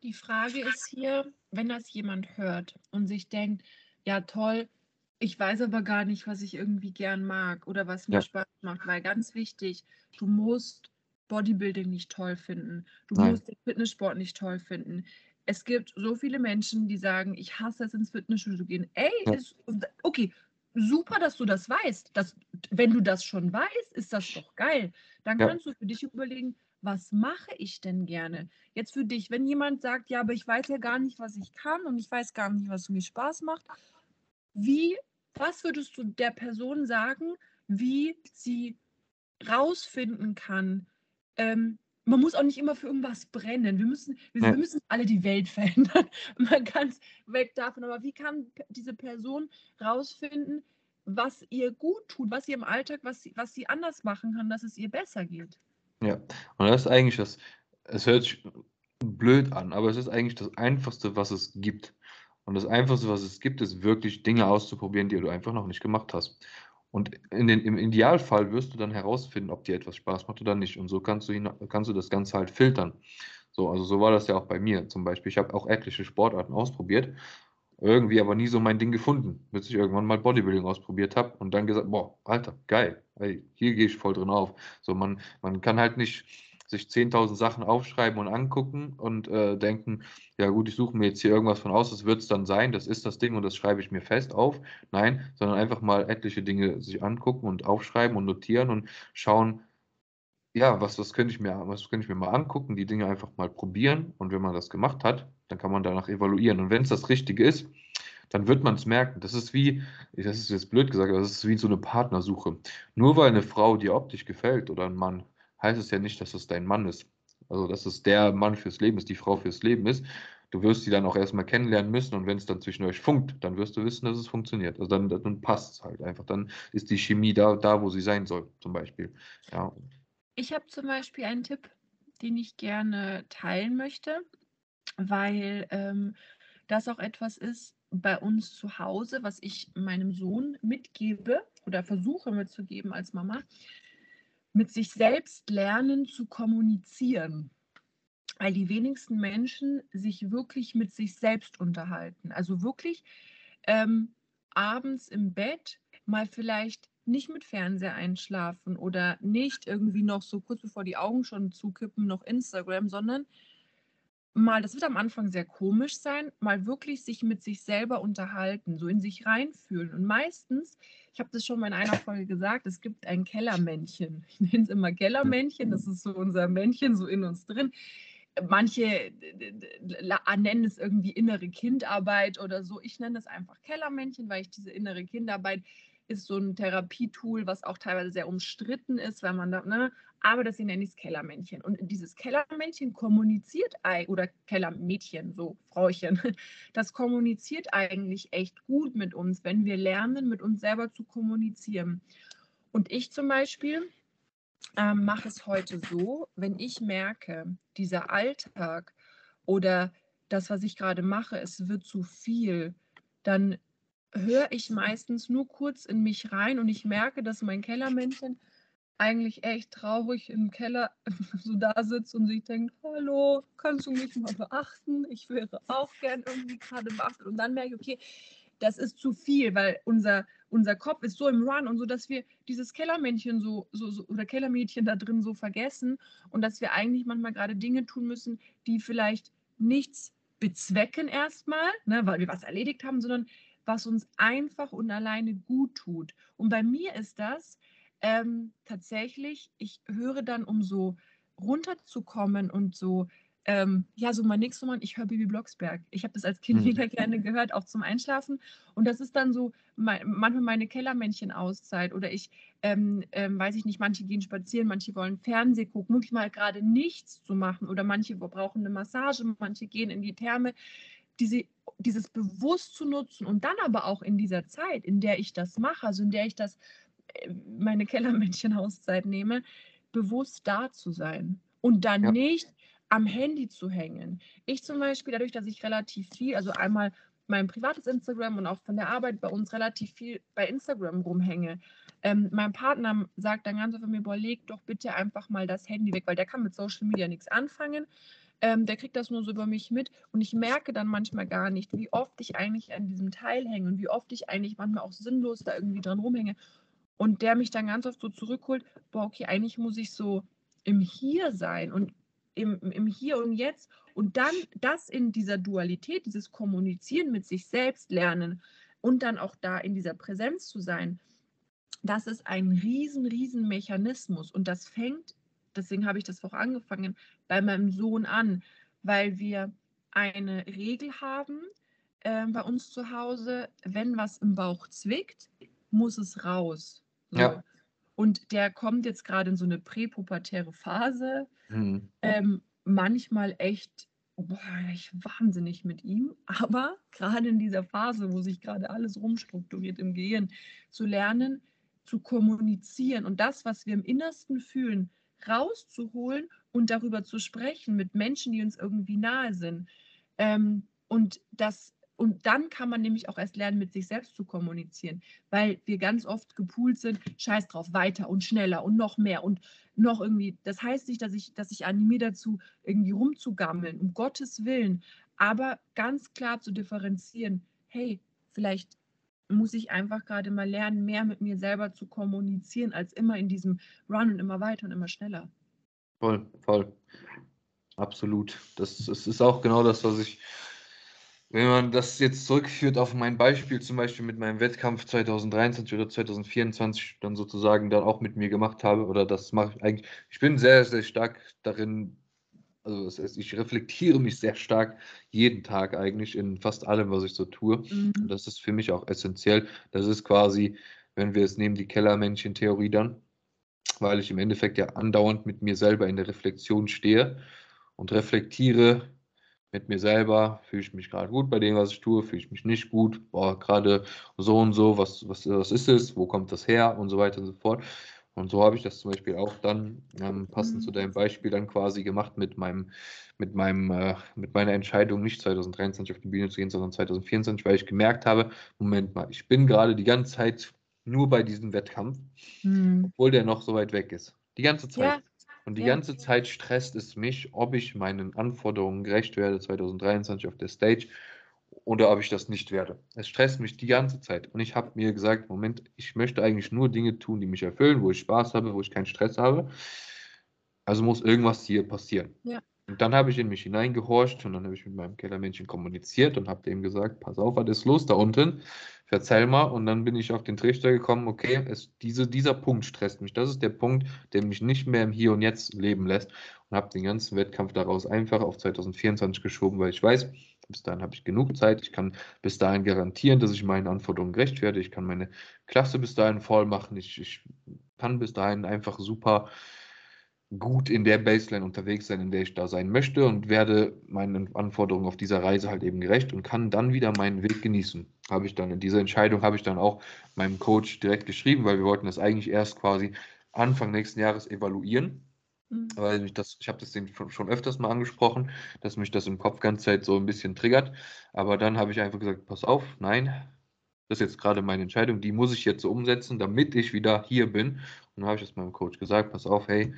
Die Frage ist hier, wenn das jemand hört und sich denkt, ja toll, ich weiß aber gar nicht, was ich irgendwie gern mag oder was mir ja. Spaß macht, weil ganz wichtig, du musst Bodybuilding nicht toll finden. Du Nein. musst den Fitnesssport nicht toll finden. Es gibt so viele Menschen, die sagen, ich hasse es ins Fitnessstudio zu gehen. Ey, ja. ist, okay, super, dass du das weißt. Das, wenn du das schon weißt, ist das doch geil. Dann ja. kannst du für dich überlegen, was mache ich denn gerne? Jetzt für dich, wenn jemand sagt, ja, aber ich weiß ja gar nicht, was ich kann und ich weiß gar nicht, was mir Spaß macht, wie was würdest du der Person sagen, wie sie rausfinden kann? Ähm, man muss auch nicht immer für irgendwas brennen. Wir müssen, wir, ja. wir müssen alle die Welt verändern. Man kann es weg davon. Aber wie kann diese Person rausfinden, was ihr gut tut, was ihr im Alltag, was sie, was sie anders machen kann, dass es ihr besser geht? Ja, und das ist eigentlich das, es hört sich blöd an, aber es ist eigentlich das Einfachste, was es gibt. Und das Einfachste, was es gibt, ist wirklich Dinge auszuprobieren, die du einfach noch nicht gemacht hast. Und in den, im Idealfall wirst du dann herausfinden, ob dir etwas Spaß macht oder nicht. Und so kannst du, kannst du das Ganze halt filtern. So, also so war das ja auch bei mir zum Beispiel. Ich habe auch etliche Sportarten ausprobiert, irgendwie aber nie so mein Ding gefunden, bis ich irgendwann mal Bodybuilding ausprobiert habe und dann gesagt, boah, Alter, geil, ey, hier gehe ich voll drin auf. So, man, man kann halt nicht sich 10.000 Sachen aufschreiben und angucken und äh, denken, ja gut, ich suche mir jetzt hier irgendwas von aus, das wird es dann sein, das ist das Ding und das schreibe ich mir fest auf. Nein, sondern einfach mal etliche Dinge sich angucken und aufschreiben und notieren und schauen, ja, was, was könnte ich mir, was könnte ich mir mal angucken, die Dinge einfach mal probieren und wenn man das gemacht hat, dann kann man danach evaluieren. Und wenn es das Richtige ist, dann wird man es merken. Das ist wie, das ist jetzt blöd gesagt, aber das ist wie so eine Partnersuche. Nur weil eine Frau dir optisch gefällt oder ein Mann, heißt es ja nicht, dass es dein Mann ist. Also, dass es der Mann fürs Leben ist, die Frau fürs Leben ist. Du wirst sie dann auch erstmal kennenlernen müssen und wenn es dann zwischen euch funkt, dann wirst du wissen, dass es funktioniert. Also dann, dann passt es halt einfach. Dann ist die Chemie da, da, wo sie sein soll, zum Beispiel. Ja. Ich habe zum Beispiel einen Tipp, den ich gerne teilen möchte, weil ähm, das auch etwas ist bei uns zu Hause, was ich meinem Sohn mitgebe oder versuche mitzugeben als Mama mit sich selbst lernen zu kommunizieren. Weil die wenigsten Menschen sich wirklich mit sich selbst unterhalten. Also wirklich ähm, abends im Bett mal vielleicht nicht mit Fernseher einschlafen oder nicht irgendwie noch so kurz bevor die Augen schon zukippen, noch Instagram, sondern mal, das wird am Anfang sehr komisch sein, mal wirklich sich mit sich selber unterhalten, so in sich reinfühlen. Und meistens, ich habe das schon mal in einer Folge gesagt, es gibt ein Kellermännchen. Ich nenne es immer Kellermännchen, das ist so unser Männchen so in uns drin. Manche nennen es irgendwie innere Kindarbeit oder so. Ich nenne es einfach Kellermännchen, weil ich diese innere Kindarbeit ist so ein Therapietool, was auch teilweise sehr umstritten ist, weil man da, ne, aber das nenne ich das Kellermännchen. Und dieses Kellermännchen kommuniziert, oder Kellermädchen, so Frauchen, das kommuniziert eigentlich echt gut mit uns, wenn wir lernen, mit uns selber zu kommunizieren. Und ich zum Beispiel ähm, mache es heute so, wenn ich merke, dieser Alltag oder das, was ich gerade mache, es wird zu viel, dann höre ich meistens nur kurz in mich rein und ich merke, dass mein Kellermännchen eigentlich echt traurig im Keller so da sitzt und sich denkt, hallo, kannst du mich mal beachten? Ich wäre auch gern irgendwie gerade beachtet. Und dann merke ich, okay, das ist zu viel, weil unser, unser Kopf ist so im Run und so, dass wir dieses Kellermännchen so, so, so oder Kellermädchen da drin so vergessen und dass wir eigentlich manchmal gerade Dinge tun müssen, die vielleicht nichts bezwecken erstmal, ne, weil wir was erledigt haben, sondern was uns einfach und alleine gut tut. Und bei mir ist das ähm, tatsächlich, ich höre dann, um so runterzukommen und so, ähm, ja, so mein nächster Mann, ich höre Bibi Blocksberg. Ich habe das als Kind mhm. wieder gerne gehört, auch zum Einschlafen. Und das ist dann so mein, manchmal meine Kellermännchen-Auszeit. Oder ich, ähm, ähm, weiß ich nicht, manche gehen spazieren, manche wollen Fernseh gucken, wirklich mal gerade nichts zu machen. Oder manche brauchen eine Massage, manche gehen in die Therme diese, dieses bewusst zu nutzen und dann aber auch in dieser Zeit, in der ich das mache, also in der ich das, meine Kellermännchen-Auszeit nehme, bewusst da zu sein und dann ja. nicht am Handy zu hängen. Ich zum Beispiel, dadurch, dass ich relativ viel, also einmal mein privates Instagram und auch von der Arbeit bei uns relativ viel bei Instagram rumhänge. Ähm, mein Partner sagt dann ganz oft mir, boah, leg doch bitte einfach mal das Handy weg, weil der kann mit Social Media nichts anfangen. Ähm, der kriegt das nur so über mich mit und ich merke dann manchmal gar nicht, wie oft ich eigentlich an diesem Teil hänge und wie oft ich eigentlich manchmal auch sinnlos da irgendwie dran rumhänge. Und der mich dann ganz oft so zurückholt, boah, okay, eigentlich muss ich so im Hier sein und im, im Hier und Jetzt und dann das in dieser Dualität, dieses Kommunizieren mit sich selbst lernen und dann auch da in dieser Präsenz zu sein, das ist ein riesen, riesen Mechanismus und das fängt deswegen habe ich das auch angefangen, bei meinem Sohn an, weil wir eine Regel haben äh, bei uns zu Hause, wenn was im Bauch zwickt, muss es raus. Ja. Und der kommt jetzt gerade in so eine präpubertäre Phase. Mhm. Ähm, manchmal echt, boah, ich wahnsinnig mit ihm. Aber gerade in dieser Phase, wo sich gerade alles rumstrukturiert im Gehirn, zu lernen, zu kommunizieren und das, was wir im Innersten fühlen, rauszuholen und darüber zu sprechen mit Menschen, die uns irgendwie nahe sind. Ähm, und das und dann kann man nämlich auch erst lernen, mit sich selbst zu kommunizieren, weil wir ganz oft gepoolt sind, scheiß drauf, weiter und schneller und noch mehr und noch irgendwie. Das heißt nicht, dass ich, dass ich animiere dazu, irgendwie rumzugammeln, um Gottes Willen, aber ganz klar zu differenzieren, hey, vielleicht muss ich einfach gerade mal lernen, mehr mit mir selber zu kommunizieren, als immer in diesem Run und immer weiter und immer schneller. Voll, voll. Absolut. Das, das ist auch genau das, was ich, wenn man das jetzt zurückführt auf mein Beispiel, zum Beispiel mit meinem Wettkampf 2023 oder 2024, dann sozusagen dann auch mit mir gemacht habe, oder das mache ich eigentlich, ich bin sehr, sehr stark darin, also das heißt, ich reflektiere mich sehr stark jeden Tag eigentlich in fast allem, was ich so tue. Mhm. Und das ist für mich auch essentiell. Das ist quasi, wenn wir es nehmen, die Kellermännchen-Theorie dann, weil ich im Endeffekt ja andauernd mit mir selber in der Reflexion stehe und reflektiere mit mir selber, fühle ich mich gerade gut bei dem, was ich tue, fühle ich mich nicht gut, boah, gerade so und so, was, was, was ist es, wo kommt das her und so weiter und so fort. Und so habe ich das zum Beispiel auch dann ähm, passend mhm. zu deinem Beispiel dann quasi gemacht mit meinem, mit meinem, äh, mit meiner Entscheidung, nicht 2023 auf die Bühne zu gehen, sondern 2024, weil ich gemerkt habe, Moment mal, ich bin gerade die ganze Zeit nur bei diesem Wettkampf, mhm. obwohl der noch so weit weg ist. Die ganze Zeit. Ja. Und die ja. ganze Zeit stresst es mich, ob ich meinen Anforderungen gerecht werde 2023 auf der Stage oder ob ich das nicht werde. Es stresst mich die ganze Zeit. Und ich habe mir gesagt, Moment, ich möchte eigentlich nur Dinge tun, die mich erfüllen, wo ich Spaß habe, wo ich keinen Stress habe. Also muss irgendwas hier passieren. Ja. Und dann habe ich in mich hineingehorcht und dann habe ich mit meinem Kellermännchen kommuniziert und habe dem gesagt, pass auf, was ist los da unten? Verzeih mal. Und dann bin ich auf den Trichter gekommen, okay, es, diese, dieser Punkt stresst mich. Das ist der Punkt, der mich nicht mehr im Hier und Jetzt leben lässt. Und habe den ganzen Wettkampf daraus einfach auf 2024 geschoben, weil ich weiß, bis dahin habe ich genug Zeit. Ich kann bis dahin garantieren, dass ich meinen Anforderungen gerecht werde. Ich kann meine Klasse bis dahin voll machen. Ich, ich kann bis dahin einfach super gut in der Baseline unterwegs sein, in der ich da sein möchte und werde meinen Anforderungen auf dieser Reise halt eben gerecht und kann dann wieder meinen Weg genießen. Habe ich dann in dieser Entscheidung habe ich dann auch meinem Coach direkt geschrieben, weil wir wollten das eigentlich erst quasi Anfang nächsten Jahres evaluieren. Mhm. Weil mich das, ich habe das schon öfters mal angesprochen, dass mich das im Kopf ganze Zeit so ein bisschen triggert. Aber dann habe ich einfach gesagt, pass auf, nein, das ist jetzt gerade meine Entscheidung, die muss ich jetzt so umsetzen, damit ich wieder hier bin. Und dann habe ich das meinem Coach gesagt, pass auf, hey,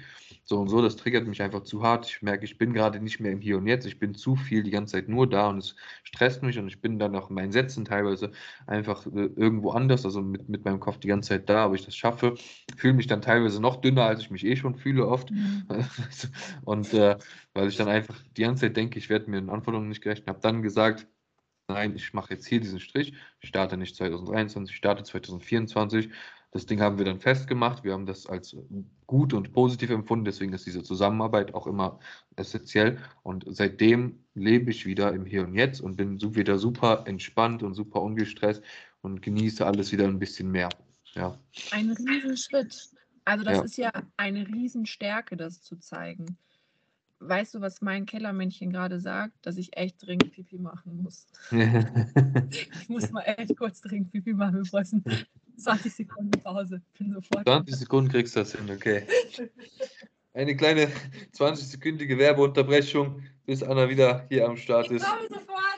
so und so, das triggert mich einfach zu hart. Ich merke, ich bin gerade nicht mehr im Hier und Jetzt. Ich bin zu viel die ganze Zeit nur da und es stresst mich und ich bin dann auch in meinen Sätzen teilweise einfach äh, irgendwo anders, also mit, mit meinem Kopf die ganze Zeit da, aber ich das schaffe. Fühle mich dann teilweise noch dünner, als ich mich eh schon fühle oft. Mhm. und äh, weil ich dann einfach die ganze Zeit denke, ich werde mir den Anforderungen nicht gerecht und habe dann gesagt, nein, ich mache jetzt hier diesen Strich, ich starte nicht 2023, ich starte 2024. Das Ding haben wir dann festgemacht, wir haben das als gut und positiv empfunden, deswegen ist diese Zusammenarbeit auch immer essentiell. Und seitdem lebe ich wieder im Hier und Jetzt und bin wieder super entspannt und super ungestresst und genieße alles wieder ein bisschen mehr. Ja. Ein Riesenschritt. Also das ja. ist ja eine Riesenstärke, das zu zeigen weißt du, was mein Kellermännchen gerade sagt? Dass ich echt dringend Pipi machen muss. ich muss mal echt kurz dringend Pipi machen. Wir brauchen 20 Sekunden Pause. Bin sofort 20 Sekunden kriegst du das hin, okay. Eine kleine 20-sekündige Werbeunterbrechung, bis Anna wieder hier am Start ist. Ich komme sofort.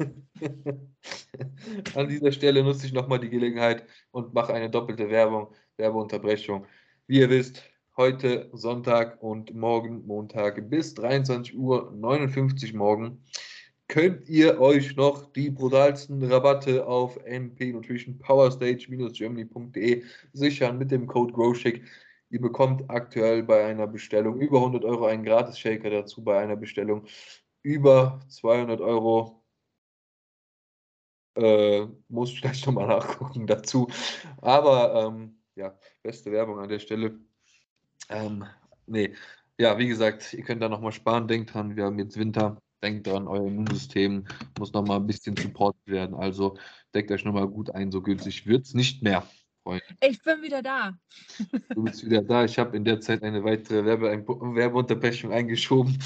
An dieser Stelle nutze ich nochmal die Gelegenheit und mache eine doppelte Werbung, Werbeunterbrechung. Wie ihr wisst, heute Sonntag und morgen Montag bis 23 Uhr 59 morgen könnt ihr euch noch die brutalsten Rabatte auf MP Nutrition Powerstage-germany.de sichern mit dem Code GrowShake. Ihr bekommt aktuell bei einer Bestellung über 100 Euro einen Gratis-Shaker dazu, bei einer Bestellung über 200 Euro. Äh, muss ich gleich nochmal nachgucken dazu. Aber ähm, ja, beste Werbung an der Stelle. Ähm, nee, ja, wie gesagt, ihr könnt da nochmal sparen. Denkt dran, wir haben jetzt Winter. Denkt dran, euer Immunsystem muss nochmal ein bisschen supportet werden. Also deckt euch nochmal gut ein. So günstig wird es nicht mehr, Freunde. Ich bin wieder da. Du bist wieder da. Ich habe in der Zeit eine weitere Werbe Werbeunterbrechung eingeschoben.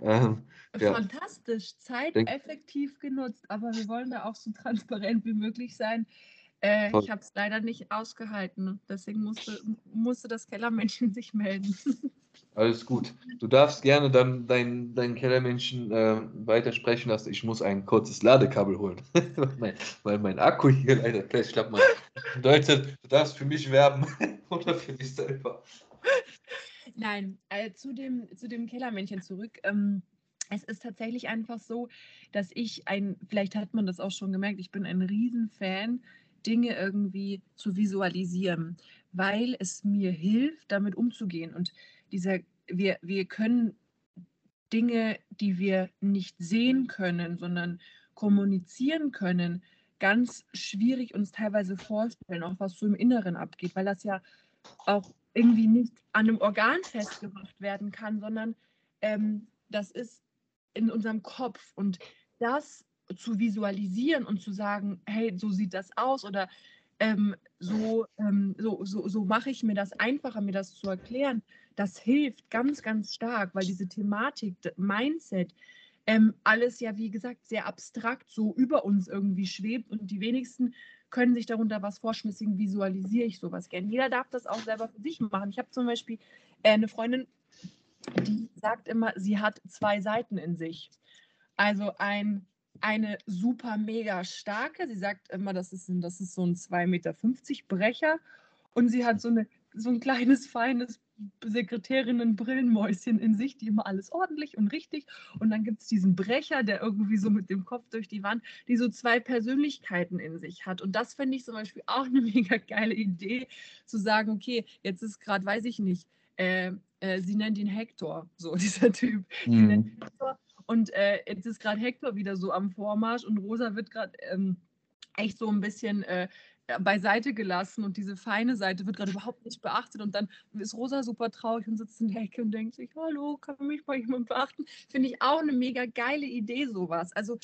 Ähm, ja. Fantastisch. Zeit Denk effektiv genutzt. Aber wir wollen da auch so transparent wie möglich sein. Äh, ich habe es leider nicht ausgehalten. Deswegen musste, musste das Kellermännchen sich melden. Alles gut. Du darfst gerne dann dein, dein Kellermännchen äh, weitersprechen lassen. Ich muss ein kurzes Ladekabel holen. weil mein Akku hier leider fest. Ich mal. Bedeutet, du darfst für mich werben oder für dich selber. Nein, äh, zu, dem, zu dem Kellermännchen zurück. Ähm, es ist tatsächlich einfach so, dass ich ein, vielleicht hat man das auch schon gemerkt, ich bin ein Riesenfan Dinge irgendwie zu visualisieren, weil es mir hilft, damit umzugehen. Und dieser, wir, wir können Dinge, die wir nicht sehen können, sondern kommunizieren können, ganz schwierig uns teilweise vorstellen, auch was so im Inneren abgeht, weil das ja auch irgendwie nicht an einem Organ festgemacht werden kann, sondern ähm, das ist in unserem Kopf. Und das zu visualisieren und zu sagen, hey, so sieht das aus oder ähm, so, ähm, so, so, so mache ich mir das einfacher, mir das zu erklären, das hilft ganz, ganz stark, weil diese Thematik, Mindset, ähm, alles ja, wie gesagt, sehr abstrakt so über uns irgendwie schwebt und die wenigsten können sich darunter was vorstellen, deswegen visualisiere ich sowas gerne. Jeder darf das auch selber für sich machen. Ich habe zum Beispiel äh, eine Freundin, die sagt immer, sie hat zwei Seiten in sich. Also ein eine super mega starke. Sie sagt immer, das ist, ein, das ist so ein 2,50 Meter Brecher. Und sie hat so, eine, so ein kleines, feines Sekretärinnen-Brillenmäuschen in sich, die immer alles ordentlich und richtig. Und dann gibt es diesen Brecher, der irgendwie so mit dem Kopf durch die Wand, die so zwei Persönlichkeiten in sich hat. Und das finde ich zum Beispiel auch eine mega geile Idee, zu sagen, okay, jetzt ist gerade, weiß ich nicht, äh, äh, sie nennt ihn Hector, so dieser Typ. Sie Mhm. nennt ihn Hector. Und äh, jetzt ist gerade Hector wieder so am Vormarsch und Rosa wird gerade ähm, echt so ein bisschen äh, beiseite gelassen und diese feine Seite wird gerade überhaupt nicht beachtet und dann ist Rosa super traurig und sitzt in der Ecke und denkt sich, hallo, kann mich mal jemand beachten? Finde ich auch eine mega geile Idee, sowas. Also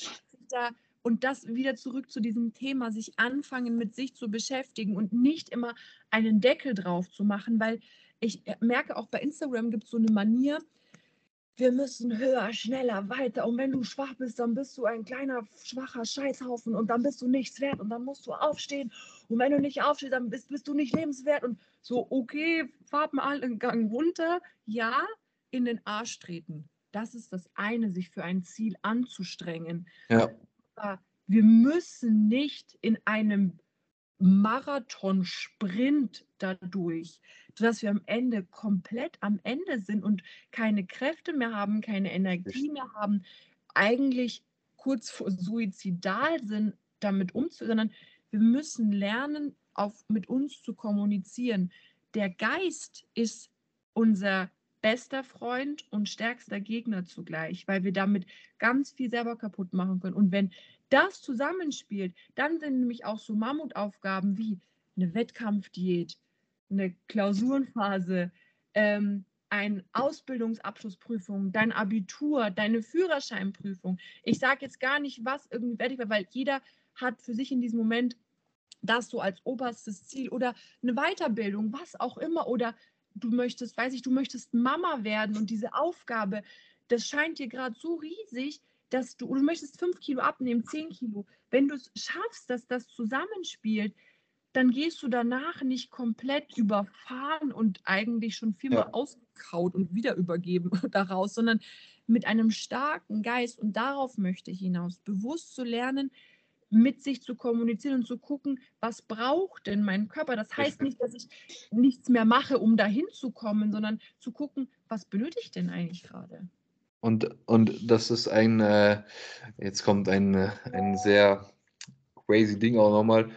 da, und das wieder zurück zu diesem Thema, sich anfangen mit sich zu beschäftigen und nicht immer einen Deckel drauf zu machen, weil ich äh, merke auch bei Instagram gibt es so eine Manier, wir müssen höher, schneller, weiter. Und wenn du schwach bist, dann bist du ein kleiner, schwacher Scheißhaufen und dann bist du nichts wert und dann musst du aufstehen. Und wenn du nicht aufstehst, dann bist, bist du nicht lebenswert. Und so, okay, fahrt mal einen Gang runter. Ja, in den Arsch treten. Das ist das eine, sich für ein Ziel anzustrengen. Ja. Aber wir müssen nicht in einem Marathon-Sprint dadurch, dass wir am Ende komplett am Ende sind und keine Kräfte mehr haben, keine Energie mehr haben, eigentlich kurz vor suizidal sind, damit umzugehen, sondern wir müssen lernen, auf, mit uns zu kommunizieren. Der Geist ist unser bester Freund und stärkster Gegner zugleich, weil wir damit ganz viel selber kaputt machen können. Und wenn das zusammenspielt, dann sind nämlich auch so Mammutaufgaben wie eine Wettkampfdiät, eine Klausurenphase, ähm, eine Ausbildungsabschlussprüfung, dein Abitur, deine Führerscheinprüfung. Ich sage jetzt gar nicht, was irgendwie fertig war, weil jeder hat für sich in diesem Moment das so als oberstes Ziel oder eine Weiterbildung, was auch immer, oder du möchtest, weiß ich, du möchtest Mama werden und diese Aufgabe, das scheint dir gerade so riesig, dass du, du möchtest fünf Kilo abnehmen, zehn Kilo. Wenn du es schaffst, dass das zusammenspielt, dann gehst du danach nicht komplett überfahren und eigentlich schon viermal Ja. ausgekaut und wieder übergeben daraus, sondern mit einem starken Geist. Und darauf möchte ich hinaus, bewusst zu lernen, mit sich zu kommunizieren und zu gucken, was braucht denn mein Körper. Das heißt nicht, dass ich nichts mehr mache, um dahin zu kommen, sondern zu gucken, was benötigt denn eigentlich gerade. Und, und das ist ein, äh, jetzt kommt ein, äh, ein sehr crazy Ding auch nochmal,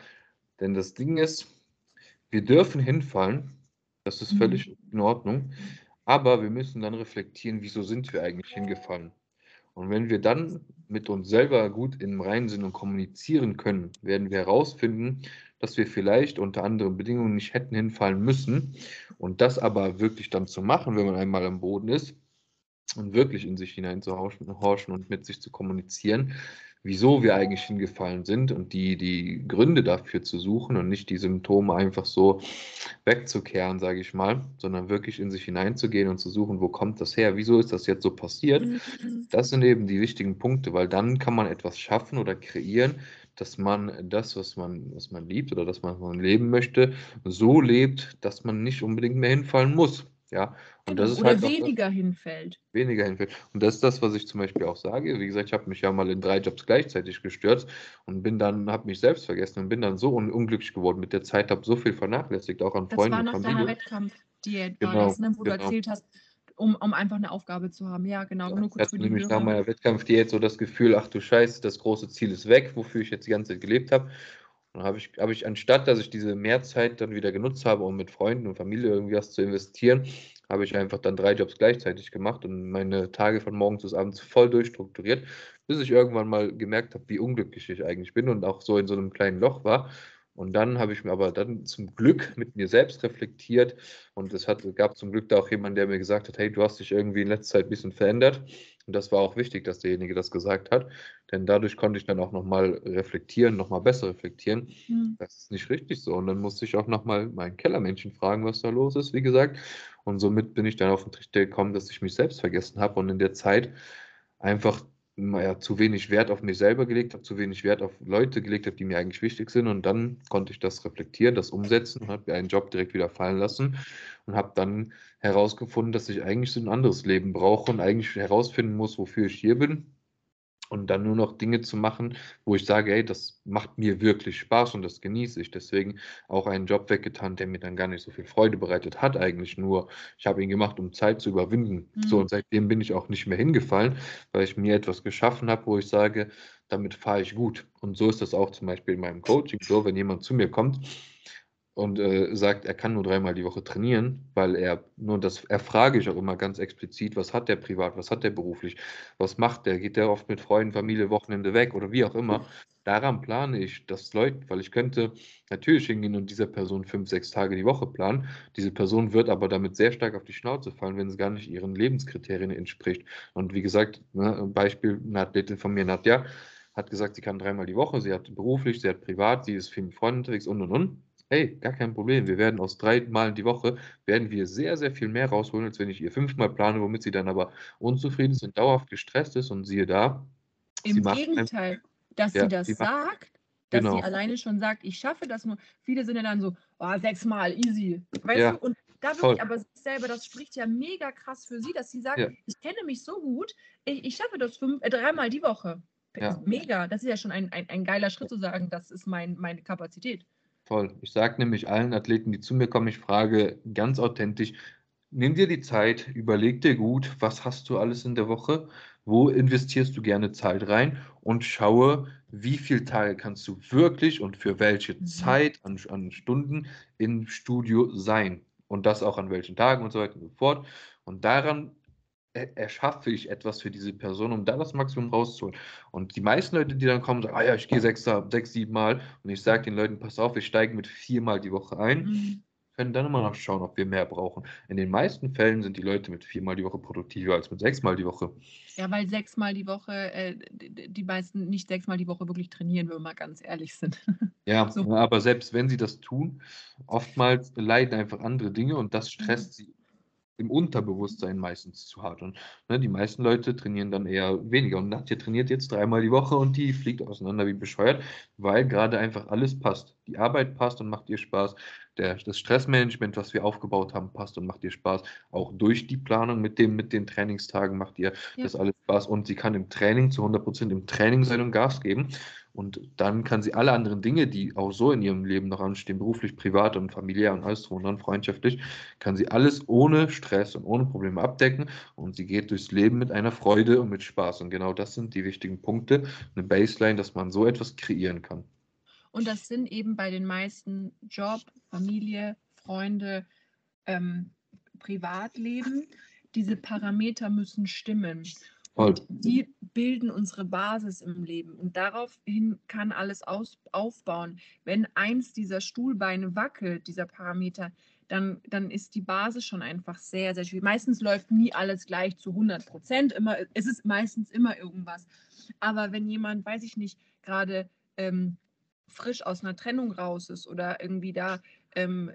denn das Ding ist, wir dürfen hinfallen, das ist Mhm. völlig in Ordnung, aber wir müssen dann reflektieren, wieso sind wir eigentlich hingefallen. Und wenn wir dann mit uns selber gut im Reinen sind und kommunizieren können, werden wir herausfinden, dass wir vielleicht unter anderen Bedingungen nicht hätten hinfallen müssen. Und das aber wirklich dann zu machen, wenn man einmal am Boden ist, und wirklich in sich hineinzuhorchen horchen und mit sich zu kommunizieren, wieso wir eigentlich hingefallen sind und die, die Gründe dafür zu suchen und nicht die Symptome einfach so wegzukehren, sage ich mal, sondern wirklich in sich hineinzugehen und zu suchen, wo kommt das her, wieso ist das jetzt so passiert. Das sind eben die wichtigen Punkte, weil dann kann man etwas schaffen oder kreieren, dass man das, was man, was man liebt oder das, was man leben möchte, so lebt, dass man nicht unbedingt mehr hinfallen muss. Ja, und das ist Oder halt auch das- weniger hinfällt. weniger hinfällt. Und das ist das, was ich zum Beispiel auch sage. Wie gesagt, ich habe mich ja mal in drei Jobs gleichzeitig gestürzt und bin dann, habe mich selbst vergessen und bin dann so un unglücklich geworden mit der Zeit, habe so viel vernachlässigt, auch an Das Freunde war und nach deiner. Wettkampfdiät, war Genau, das, ne, wo du genau. erzählt hast, um, um einfach eine Aufgabe zu haben. Ja, genau. Nur Ich hatte nämlich nach meiner Wettkampfdiät so das Gefühl, ach du Scheiße, das große Ziel ist weg, wofür ich jetzt die ganze Zeit gelebt habe. Und habe ich, habe ich, anstatt dass ich diese Mehrzeit dann wieder genutzt habe, um mit Freunden und Familie irgendwie was zu investieren, habe ich einfach dann drei Jobs gleichzeitig gemacht und meine Tage von morgens bis abends voll durchstrukturiert, bis ich irgendwann mal gemerkt habe, wie unglücklich ich eigentlich bin und auch so in so einem kleinen Loch war. Und dann habe ich mir aber dann zum Glück mit mir selbst reflektiert und es hat, gab zum Glück da auch jemanden, der mir gesagt hat, hey, du hast dich irgendwie in letzter Zeit ein bisschen verändert. Und das war auch wichtig, dass derjenige das gesagt hat, denn dadurch konnte ich dann auch nochmal reflektieren, nochmal besser reflektieren. Hm. Das ist nicht richtig so. Und dann musste ich auch nochmal meinen Kellermenschen fragen, was da los ist, wie gesagt. Und somit bin ich dann auf den Trichter gekommen, dass ich mich selbst vergessen habe und in der Zeit einfach naja, zu wenig Wert auf mich selber gelegt habe, zu wenig Wert auf Leute gelegt habe, die mir eigentlich wichtig sind. Und dann konnte ich das reflektieren, das umsetzen und habe mir einen Job direkt wieder fallen lassen und habe dann herausgefunden, dass ich eigentlich so ein anderes Leben brauche und eigentlich herausfinden muss, wofür ich hier bin. Und dann nur noch Dinge zu machen, wo ich sage, hey, das macht mir wirklich Spaß und das genieße ich. Deswegen auch einen Job weggetan, der mir dann gar nicht so viel Freude bereitet hat, eigentlich nur. Ich habe ihn gemacht, um Zeit zu überwinden. Mhm. So, und seitdem bin ich auch nicht mehr hingefallen, weil ich mir etwas geschaffen habe, wo ich sage, damit fahre ich gut. Und so ist das auch zum Beispiel in meinem Coaching so, wenn jemand zu mir kommt und äh, sagt, er kann nur dreimal die Woche trainieren, weil er nur das erfrage ich auch immer ganz explizit, was hat der privat, was hat der beruflich, was macht der, geht der oft mit Freunden, Familie, Wochenende weg oder wie auch immer. Daran plane ich, dass Leute, weil ich könnte natürlich hingehen und dieser Person fünf, sechs Tage die Woche planen. Diese Person wird aber damit sehr stark auf die Schnauze fallen, wenn es gar nicht ihren Lebenskriterien entspricht. Und wie gesagt, ne, Beispiel, eine Athletin von mir, Nadja, hat gesagt, sie kann dreimal die Woche, sie hat beruflich, sie hat privat, sie ist viel mit Freunden unterwegs und und und hey, gar kein Problem. Wir werden aus drei Malen die Woche, werden wir sehr, sehr viel mehr rausholen, als wenn ich ihr fünfmal plane, womit sie dann aber unzufrieden ist und dauerhaft gestresst ist und siehe da. Im Gegenteil, dass ja, sie das sagt, dass genau. sie alleine schon sagt, ich schaffe das nur. Viele sind ja dann so, oh, sechsmal, easy. Weißt ja, du? Und da wirklich, aber selber, das spricht ja mega krass für sie, dass sie sagt, ja. ich kenne mich so gut, ich, ich schaffe das fünf, äh, dreimal die Woche. Ja. Mega, das ist ja schon ein, ein, ein geiler Schritt zu sagen, das ist mein, meine Kapazität. Voll. Ich sage nämlich allen Athleten, die zu mir kommen, ich frage ganz authentisch, nimm dir die Zeit, überleg dir gut, was hast du alles in der Woche, wo investierst du gerne Zeit rein und schaue, wie viele Tage kannst du wirklich und für welche mhm. Zeit an, an Stunden im Studio sein. Und das auch an welchen Tagen und so weiter und so fort. Und daran erschaffe ich etwas für diese Person, um da das Maximum rauszuholen. Und die meisten Leute, die dann kommen, sagen, ah ja, ich gehe sechs, sechs sieben Mal und ich sage den Leuten, pass auf, wir steigen mit viermal die Woche ein, mhm. können dann immer noch schauen, ob wir mehr brauchen. In den meisten Fällen sind die Leute mit viermal die Woche produktiver als mit sechsmal die Woche. Ja, weil sechsmal die Woche, äh, die meisten nicht sechsmal die Woche wirklich trainieren, wenn wir mal ganz ehrlich sind. Ja, so. aber selbst wenn sie das tun, oftmals leiden einfach andere Dinge und das stresst mhm. sie im Unterbewusstsein meistens zu hart. Und ne, die meisten Leute trainieren dann eher weniger. Und Nadja trainiert jetzt dreimal die Woche und die fliegt auseinander wie bescheuert, weil gerade einfach alles passt. Die Arbeit passt und macht ihr Spaß. Der, das Stressmanagement, was wir aufgebaut haben, passt und macht ihr Spaß. Auch durch die Planung mit, dem, mit den Trainingstagen macht ihr ja. das alles Spaß. Und sie kann im Training zu 100% im Training sein und Gas geben. Und dann kann sie alle anderen Dinge, die auch so in ihrem Leben noch anstehen, beruflich, privat und familiär und alles drum freundschaftlich, kann sie alles ohne Stress und ohne Probleme abdecken. Und sie geht durchs Leben mit einer Freude und mit Spaß. Und genau das sind die wichtigen Punkte, eine Baseline, dass man so etwas kreieren kann. Und das sind eben bei den meisten Job, Familie, Freunde, ähm, Privatleben. Diese Parameter müssen stimmen. Und die bilden unsere Basis im Leben. Und daraufhin kann alles aus, aufbauen. Wenn eins dieser Stuhlbeine wackelt, dieser Parameter, dann, dann ist die Basis schon einfach sehr, sehr schwierig. Meistens läuft nie alles gleich zu 100 Prozent. es ist meistens immer irgendwas. Aber wenn jemand, weiß ich nicht, gerade ähm, frisch aus einer Trennung raus ist oder irgendwie da, ähm,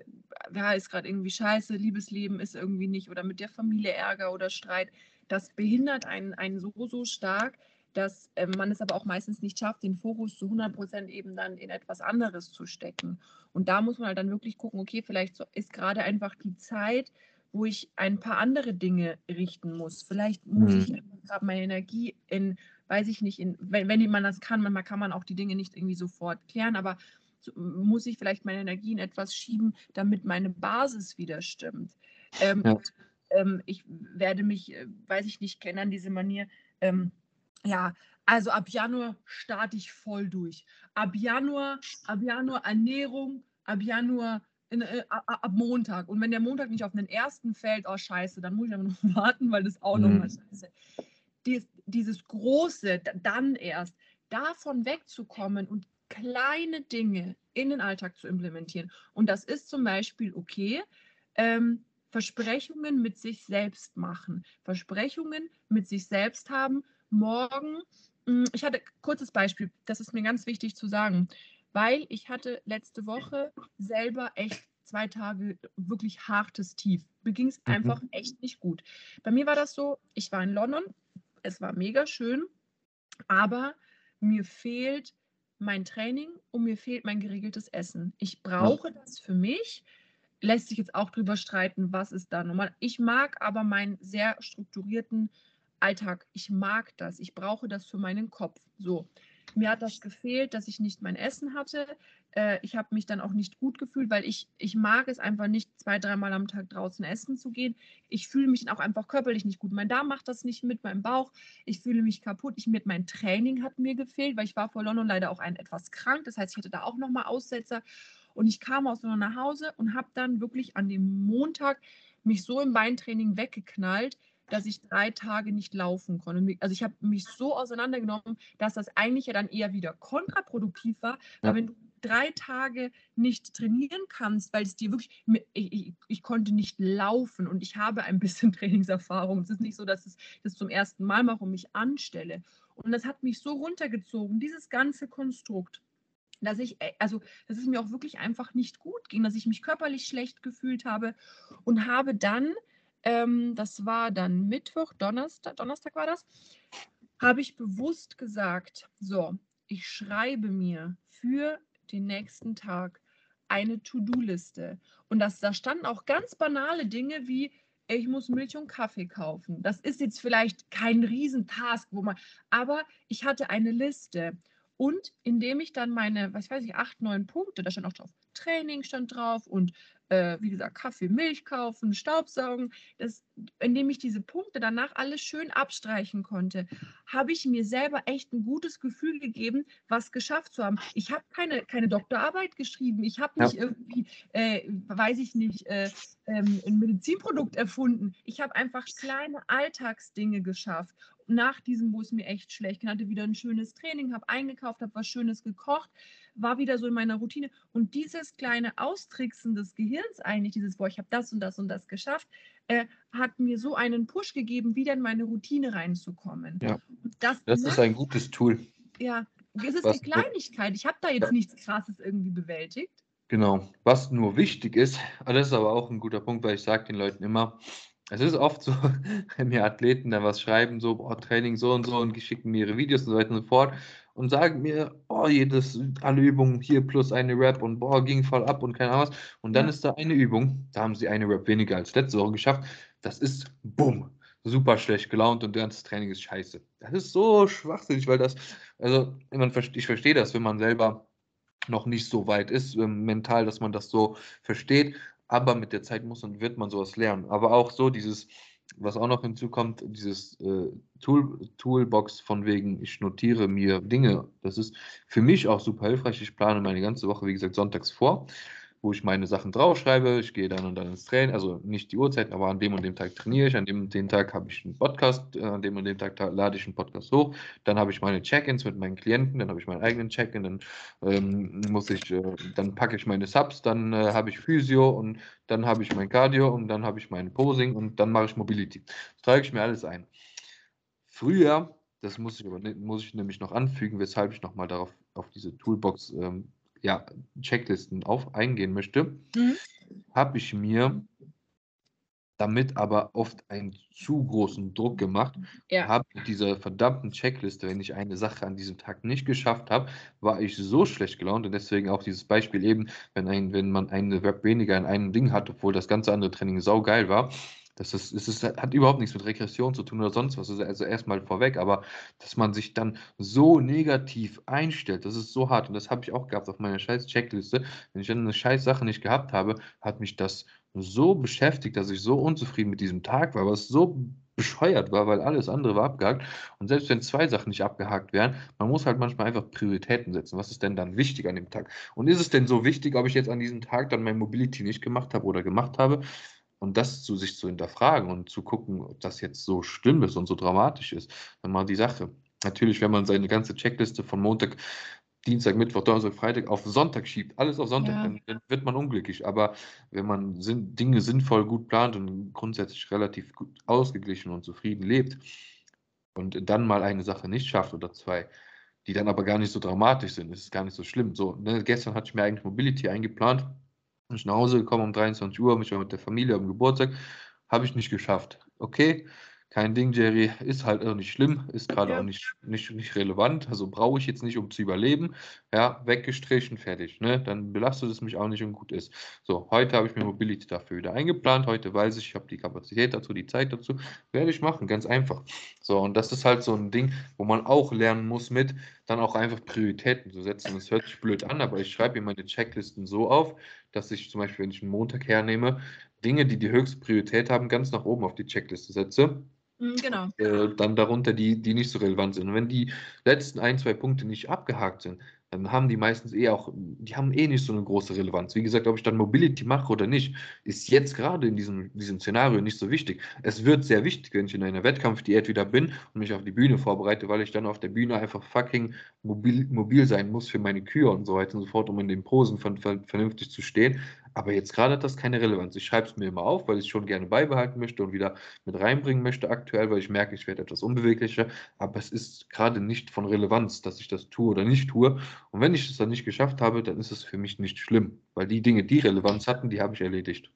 ja, ist gerade irgendwie scheiße, Liebesleben ist irgendwie nicht oder mit der Familie Ärger oder Streit, das behindert einen, einen so, so stark, dass äh, man es aber auch meistens nicht schafft, den Fokus zu 100 Prozent eben dann in etwas anderes zu stecken. Und da muss man halt dann wirklich gucken, okay, vielleicht ist gerade einfach die Zeit, wo ich ein paar andere Dinge richten muss. Vielleicht muss mhm. ich gerade meine Energie in, weiß ich nicht, in, wenn, wenn man das kann, manchmal kann man auch die Dinge nicht irgendwie sofort klären, aber muss ich vielleicht meine Energie in etwas schieben, damit meine Basis wieder stimmt. Ähm, ja ähm, ich werde mich, äh, weiß ich nicht, kennen diese Manier. Ähm, ja, also ab Januar starte ich voll durch. Ab Januar, ab Januar Ernährung, ab Januar in, äh, ab Montag. Und wenn der Montag nicht auf den ersten fällt, oh scheiße, dann muss ich aber noch warten, weil das auch mhm. nochmal scheiße. Dies, dieses große, dann erst, davon wegzukommen und kleine Dinge in den Alltag zu implementieren. Und das ist zum Beispiel okay, ähm, Versprechungen mit sich selbst machen, Versprechungen mit sich selbst haben. Morgen, hm, ich hatte kurzes Beispiel, das ist mir ganz wichtig zu sagen, weil ich hatte letzte Woche selber echt zwei Tage wirklich hartes Tief. Mir ging es mhm. einfach echt nicht gut. Bei mir war das so, ich war in London, es war mega schön, aber mir fehlt mein Training und mir fehlt mein geregeltes Essen. Ich brauche das für mich, lässt sich jetzt auch drüber streiten, was ist da normal. Ich mag aber meinen sehr strukturierten Alltag. Ich mag das. Ich brauche das für meinen Kopf. So. Mir hat das gefehlt, dass ich nicht mein Essen hatte. Äh, ich habe mich dann auch nicht gut gefühlt, weil ich, ich mag es einfach nicht, zwei, dreimal am Tag draußen essen zu gehen. Ich fühle mich auch einfach körperlich nicht gut. Mein Darm macht das nicht mit, meinem Bauch. Ich fühle mich kaputt. Ich, mit, mein Training hat mir gefehlt, weil ich war vor London leider auch ein etwas krank. Das heißt, ich hatte da auch nochmal Aussetzer. Und ich kam aus nur nach Hause und habe dann wirklich an dem Montag mich so im Beintraining weggeknallt, dass ich drei Tage nicht laufen konnte. Also ich habe mich so auseinandergenommen, dass das eigentlich ja dann eher wieder kontraproduktiv war, weil ja. wenn du drei Tage nicht trainieren kannst, weil es dir wirklich, ich, ich, ich, konnte nicht laufen und ich habe ein bisschen Trainingserfahrung. Es ist nicht so, dass ich das zum ersten Mal mache und mich anstelle. Und das hat mich so runtergezogen, dieses ganze Konstrukt dass ich, äh, also dass es mir auch wirklich einfach nicht gut ging, dass ich mich körperlich schlecht gefühlt habe und habe dann, ähm, das war dann Mittwoch, Donnerstag, Donnerstag war das, habe ich bewusst gesagt, so, ich schreibe mir für den nächsten Tag eine To-Do-Liste. Und das, da standen auch ganz banale Dinge wie, ich muss Milch und Kaffee kaufen. Das ist jetzt vielleicht kein Riesentask, wo man, aber ich hatte eine Liste. Und indem ich dann meine, was weiß ich, acht, neun Punkte, da stand auch drauf, Training stand drauf und äh, wie gesagt, Kaffee, Milch kaufen, Staubsaugen, das, indem ich diese Punkte danach alles schön abstreichen konnte, habe ich mir selber echt ein gutes Gefühl gegeben, was geschafft zu haben. Ich habe keine, keine Doktorarbeit geschrieben, ich habe nicht ja. irgendwie, äh, weiß ich nicht, äh, ähm, ein Medizinprodukt erfunden. Ich habe einfach kleine Alltagsdinge geschafft nach diesem, wo es mir echt schlecht ging, hatte wieder ein schönes Training, habe eingekauft, habe was Schönes gekocht, war wieder so in meiner Routine. Und dieses kleine Austricksen des Gehirns eigentlich, dieses, boah, ich habe das und das und das geschafft, äh, hat mir so einen Push gegeben, wieder in meine Routine reinzukommen. Ja, das, das ist ein gutes Tool. Ja, es ist Was, eine Kleinigkeit. Ich habe da jetzt nichts Krasses irgendwie bewältigt. Genau. Was nur wichtig ist, das ist aber auch ein guter Punkt, weil ich sage den Leuten immer, es ist oft so, wenn mir Athleten da was schreiben, so, boah, Training so und so und schicken mir ihre Videos und so weiter und so fort und sagen mir, oh, jedes, alle Übungen hier plus eine Rap und boah, ging voll ab und keine Ahnung was. Und dann ist da eine Übung, da haben sie eine Rap weniger als letzte Woche geschafft. Das ist bumm, super schlecht gelaunt und das ganze Training ist scheiße. Das ist so schwachsinnig, weil das, also ich verstehe das, wenn man selber noch nicht so weit ist, ähm, mental, dass man das so versteht, aber mit der Zeit muss und wird man sowas lernen. Aber auch so dieses, was auch noch hinzukommt, dieses äh, Tool, Toolbox von wegen, ich notiere mir Dinge, das ist für mich auch super hilfreich. Ich plane meine ganze Woche, wie gesagt, sonntags vor wo ich meine Sachen draufschreibe. Ich gehe dann und dann ins Training, also nicht die Uhrzeit, aber an dem und dem Tag trainiere ich, an dem und dem Tag habe ich einen Podcast, äh, an dem und dem Tag lade ich einen Podcast hoch. Dann habe ich meine Check-ins mit meinen Klienten, dann habe ich meinen eigenen Check-in, dann ähm, muss ich, äh, dann packe ich meine Subs, dann äh, habe ich Physio und dann habe ich mein Cardio und dann habe ich mein Posing und dann mache ich Mobility. Das trage ich mir alles ein. Früher, das muss ich, aber, muss ich nämlich noch anfügen, weshalb ich nochmal darauf auf diese Toolbox ähm, ja, Checklisten auf eingehen möchte, mhm. habe ich mir damit aber oft einen zu großen Druck gemacht. Ja. Habe mit dieser verdammten Checkliste, wenn ich eine Sache an diesem Tag nicht geschafft habe, war ich so schlecht gelaunt und deswegen auch dieses Beispiel eben, wenn, ein, wenn man eine Web weniger in einem Ding hat, obwohl das ganze andere Training saugeil war, das ist, es ist, hat überhaupt nichts mit Regression zu tun oder sonst was. Also erstmal vorweg, aber dass man sich dann so negativ einstellt, das ist so hart. Und das habe ich auch gehabt auf meiner scheiß Checkliste. Wenn ich dann eine scheiß Sache nicht gehabt habe, hat mich das so beschäftigt, dass ich so unzufrieden mit diesem Tag war, was so bescheuert war, weil alles andere war abgehakt. Und selbst wenn zwei Sachen nicht abgehakt wären, man muss halt manchmal einfach Prioritäten setzen. Was ist denn dann wichtig an dem Tag? Und ist es denn so wichtig, ob ich jetzt an diesem Tag dann mein Mobility nicht gemacht habe oder gemacht habe? Und das zu sich zu hinterfragen und zu gucken, ob das jetzt so schlimm ist und so dramatisch ist, dann mal die Sache. Natürlich, wenn man seine ganze Checkliste von Montag, Dienstag, Mittwoch, Donnerstag, Freitag auf Sonntag schiebt, alles auf Sonntag, ja. dann, dann, wird man unglücklich. Aber wenn man Sinn, Dinge sinnvoll gut plant und grundsätzlich relativ gut ausgeglichen und zufrieden lebt und dann mal eine Sache nicht schafft oder zwei, die dann aber gar nicht so dramatisch sind, ist es gar nicht so schlimm. So, ne, gestern hatte ich mir eigentlich Mobility eingeplant bin ich nach Hause gekommen um 23 Uhr, mich war mit der Familie am Geburtstag, habe ich nicht geschafft. Okay, kein Ding, Jerry, ist halt auch nicht schlimm, ist gerade ja. auch nicht, nicht, nicht relevant, also brauche ich jetzt nicht, um zu überleben. Ja, weggestrichen, fertig. Ne? Dann belastet es mich auch nicht und gut ist. So, heute habe ich mir Mobility dafür wieder eingeplant. Heute weiß ich, ich habe die Kapazität dazu, die Zeit dazu. Werde ich machen, ganz einfach. So, und das ist halt so ein Ding, wo man auch lernen muss mit, dann auch einfach Prioritäten zu setzen. Das hört sich blöd an, aber ich schreibe mir meine Checklisten so auf, dass ich zum Beispiel, wenn ich einen Montag hernehme, Dinge, die die höchste Priorität haben, ganz nach oben auf die Checkliste setze genau. Äh, dann darunter die, die nicht so relevant sind. Und wenn die letzten ein, zwei Punkte nicht abgehakt sind, dann haben die meistens eh auch, die haben eh nicht so eine große Relevanz. Wie gesagt, ob ich dann Mobility mache oder nicht, ist jetzt gerade in diesem, diesem Szenario nicht so wichtig. Es wird sehr wichtig, wenn ich in einer Wettkampfdiät wieder bin und mich auf die Bühne vorbereite, weil ich dann auf der Bühne einfach fucking mobil, mobil sein muss für meine Kühe und so weiter und so fort, um in den Posen vernünftig zu stehen. Aber jetzt gerade hat das keine Relevanz. Ich schreibe es mir immer auf, weil ich es schon gerne beibehalten möchte und wieder mit reinbringen möchte aktuell, weil ich merke, ich werde etwas unbeweglicher. Aber es ist gerade nicht von Relevanz, dass ich das tue oder nicht tue. Und wenn ich es dann nicht geschafft habe, dann ist es für mich nicht schlimm, weil die Dinge, die Relevanz hatten, die habe ich erledigt.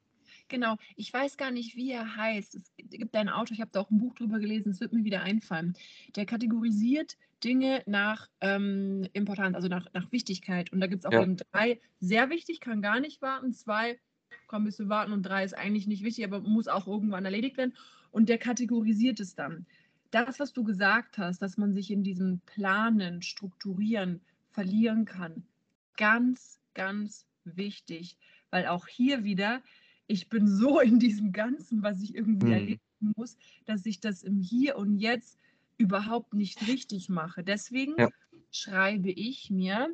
Genau, ich weiß gar nicht, wie er heißt. Es gibt einen Autor, ich habe da auch ein Buch drüber gelesen, es wird mir wieder einfallen. Der kategorisiert Dinge nach ähm, Importanz, also nach, nach Wichtigkeit. Und da gibt es auch ja. eben drei, sehr wichtig, kann gar nicht warten, zwei, kann ein bisschen warten und drei ist eigentlich nicht wichtig, aber muss auch irgendwann erledigt werden. Und der kategorisiert es dann. Das, was du gesagt hast, dass man sich in diesem Planen, Strukturieren verlieren kann, ganz, ganz wichtig, weil auch hier wieder ich bin so in diesem Ganzen, was ich irgendwie mhm. erleben muss, dass ich das im Hier und Jetzt überhaupt nicht richtig mache. Deswegen ja. schreibe ich mir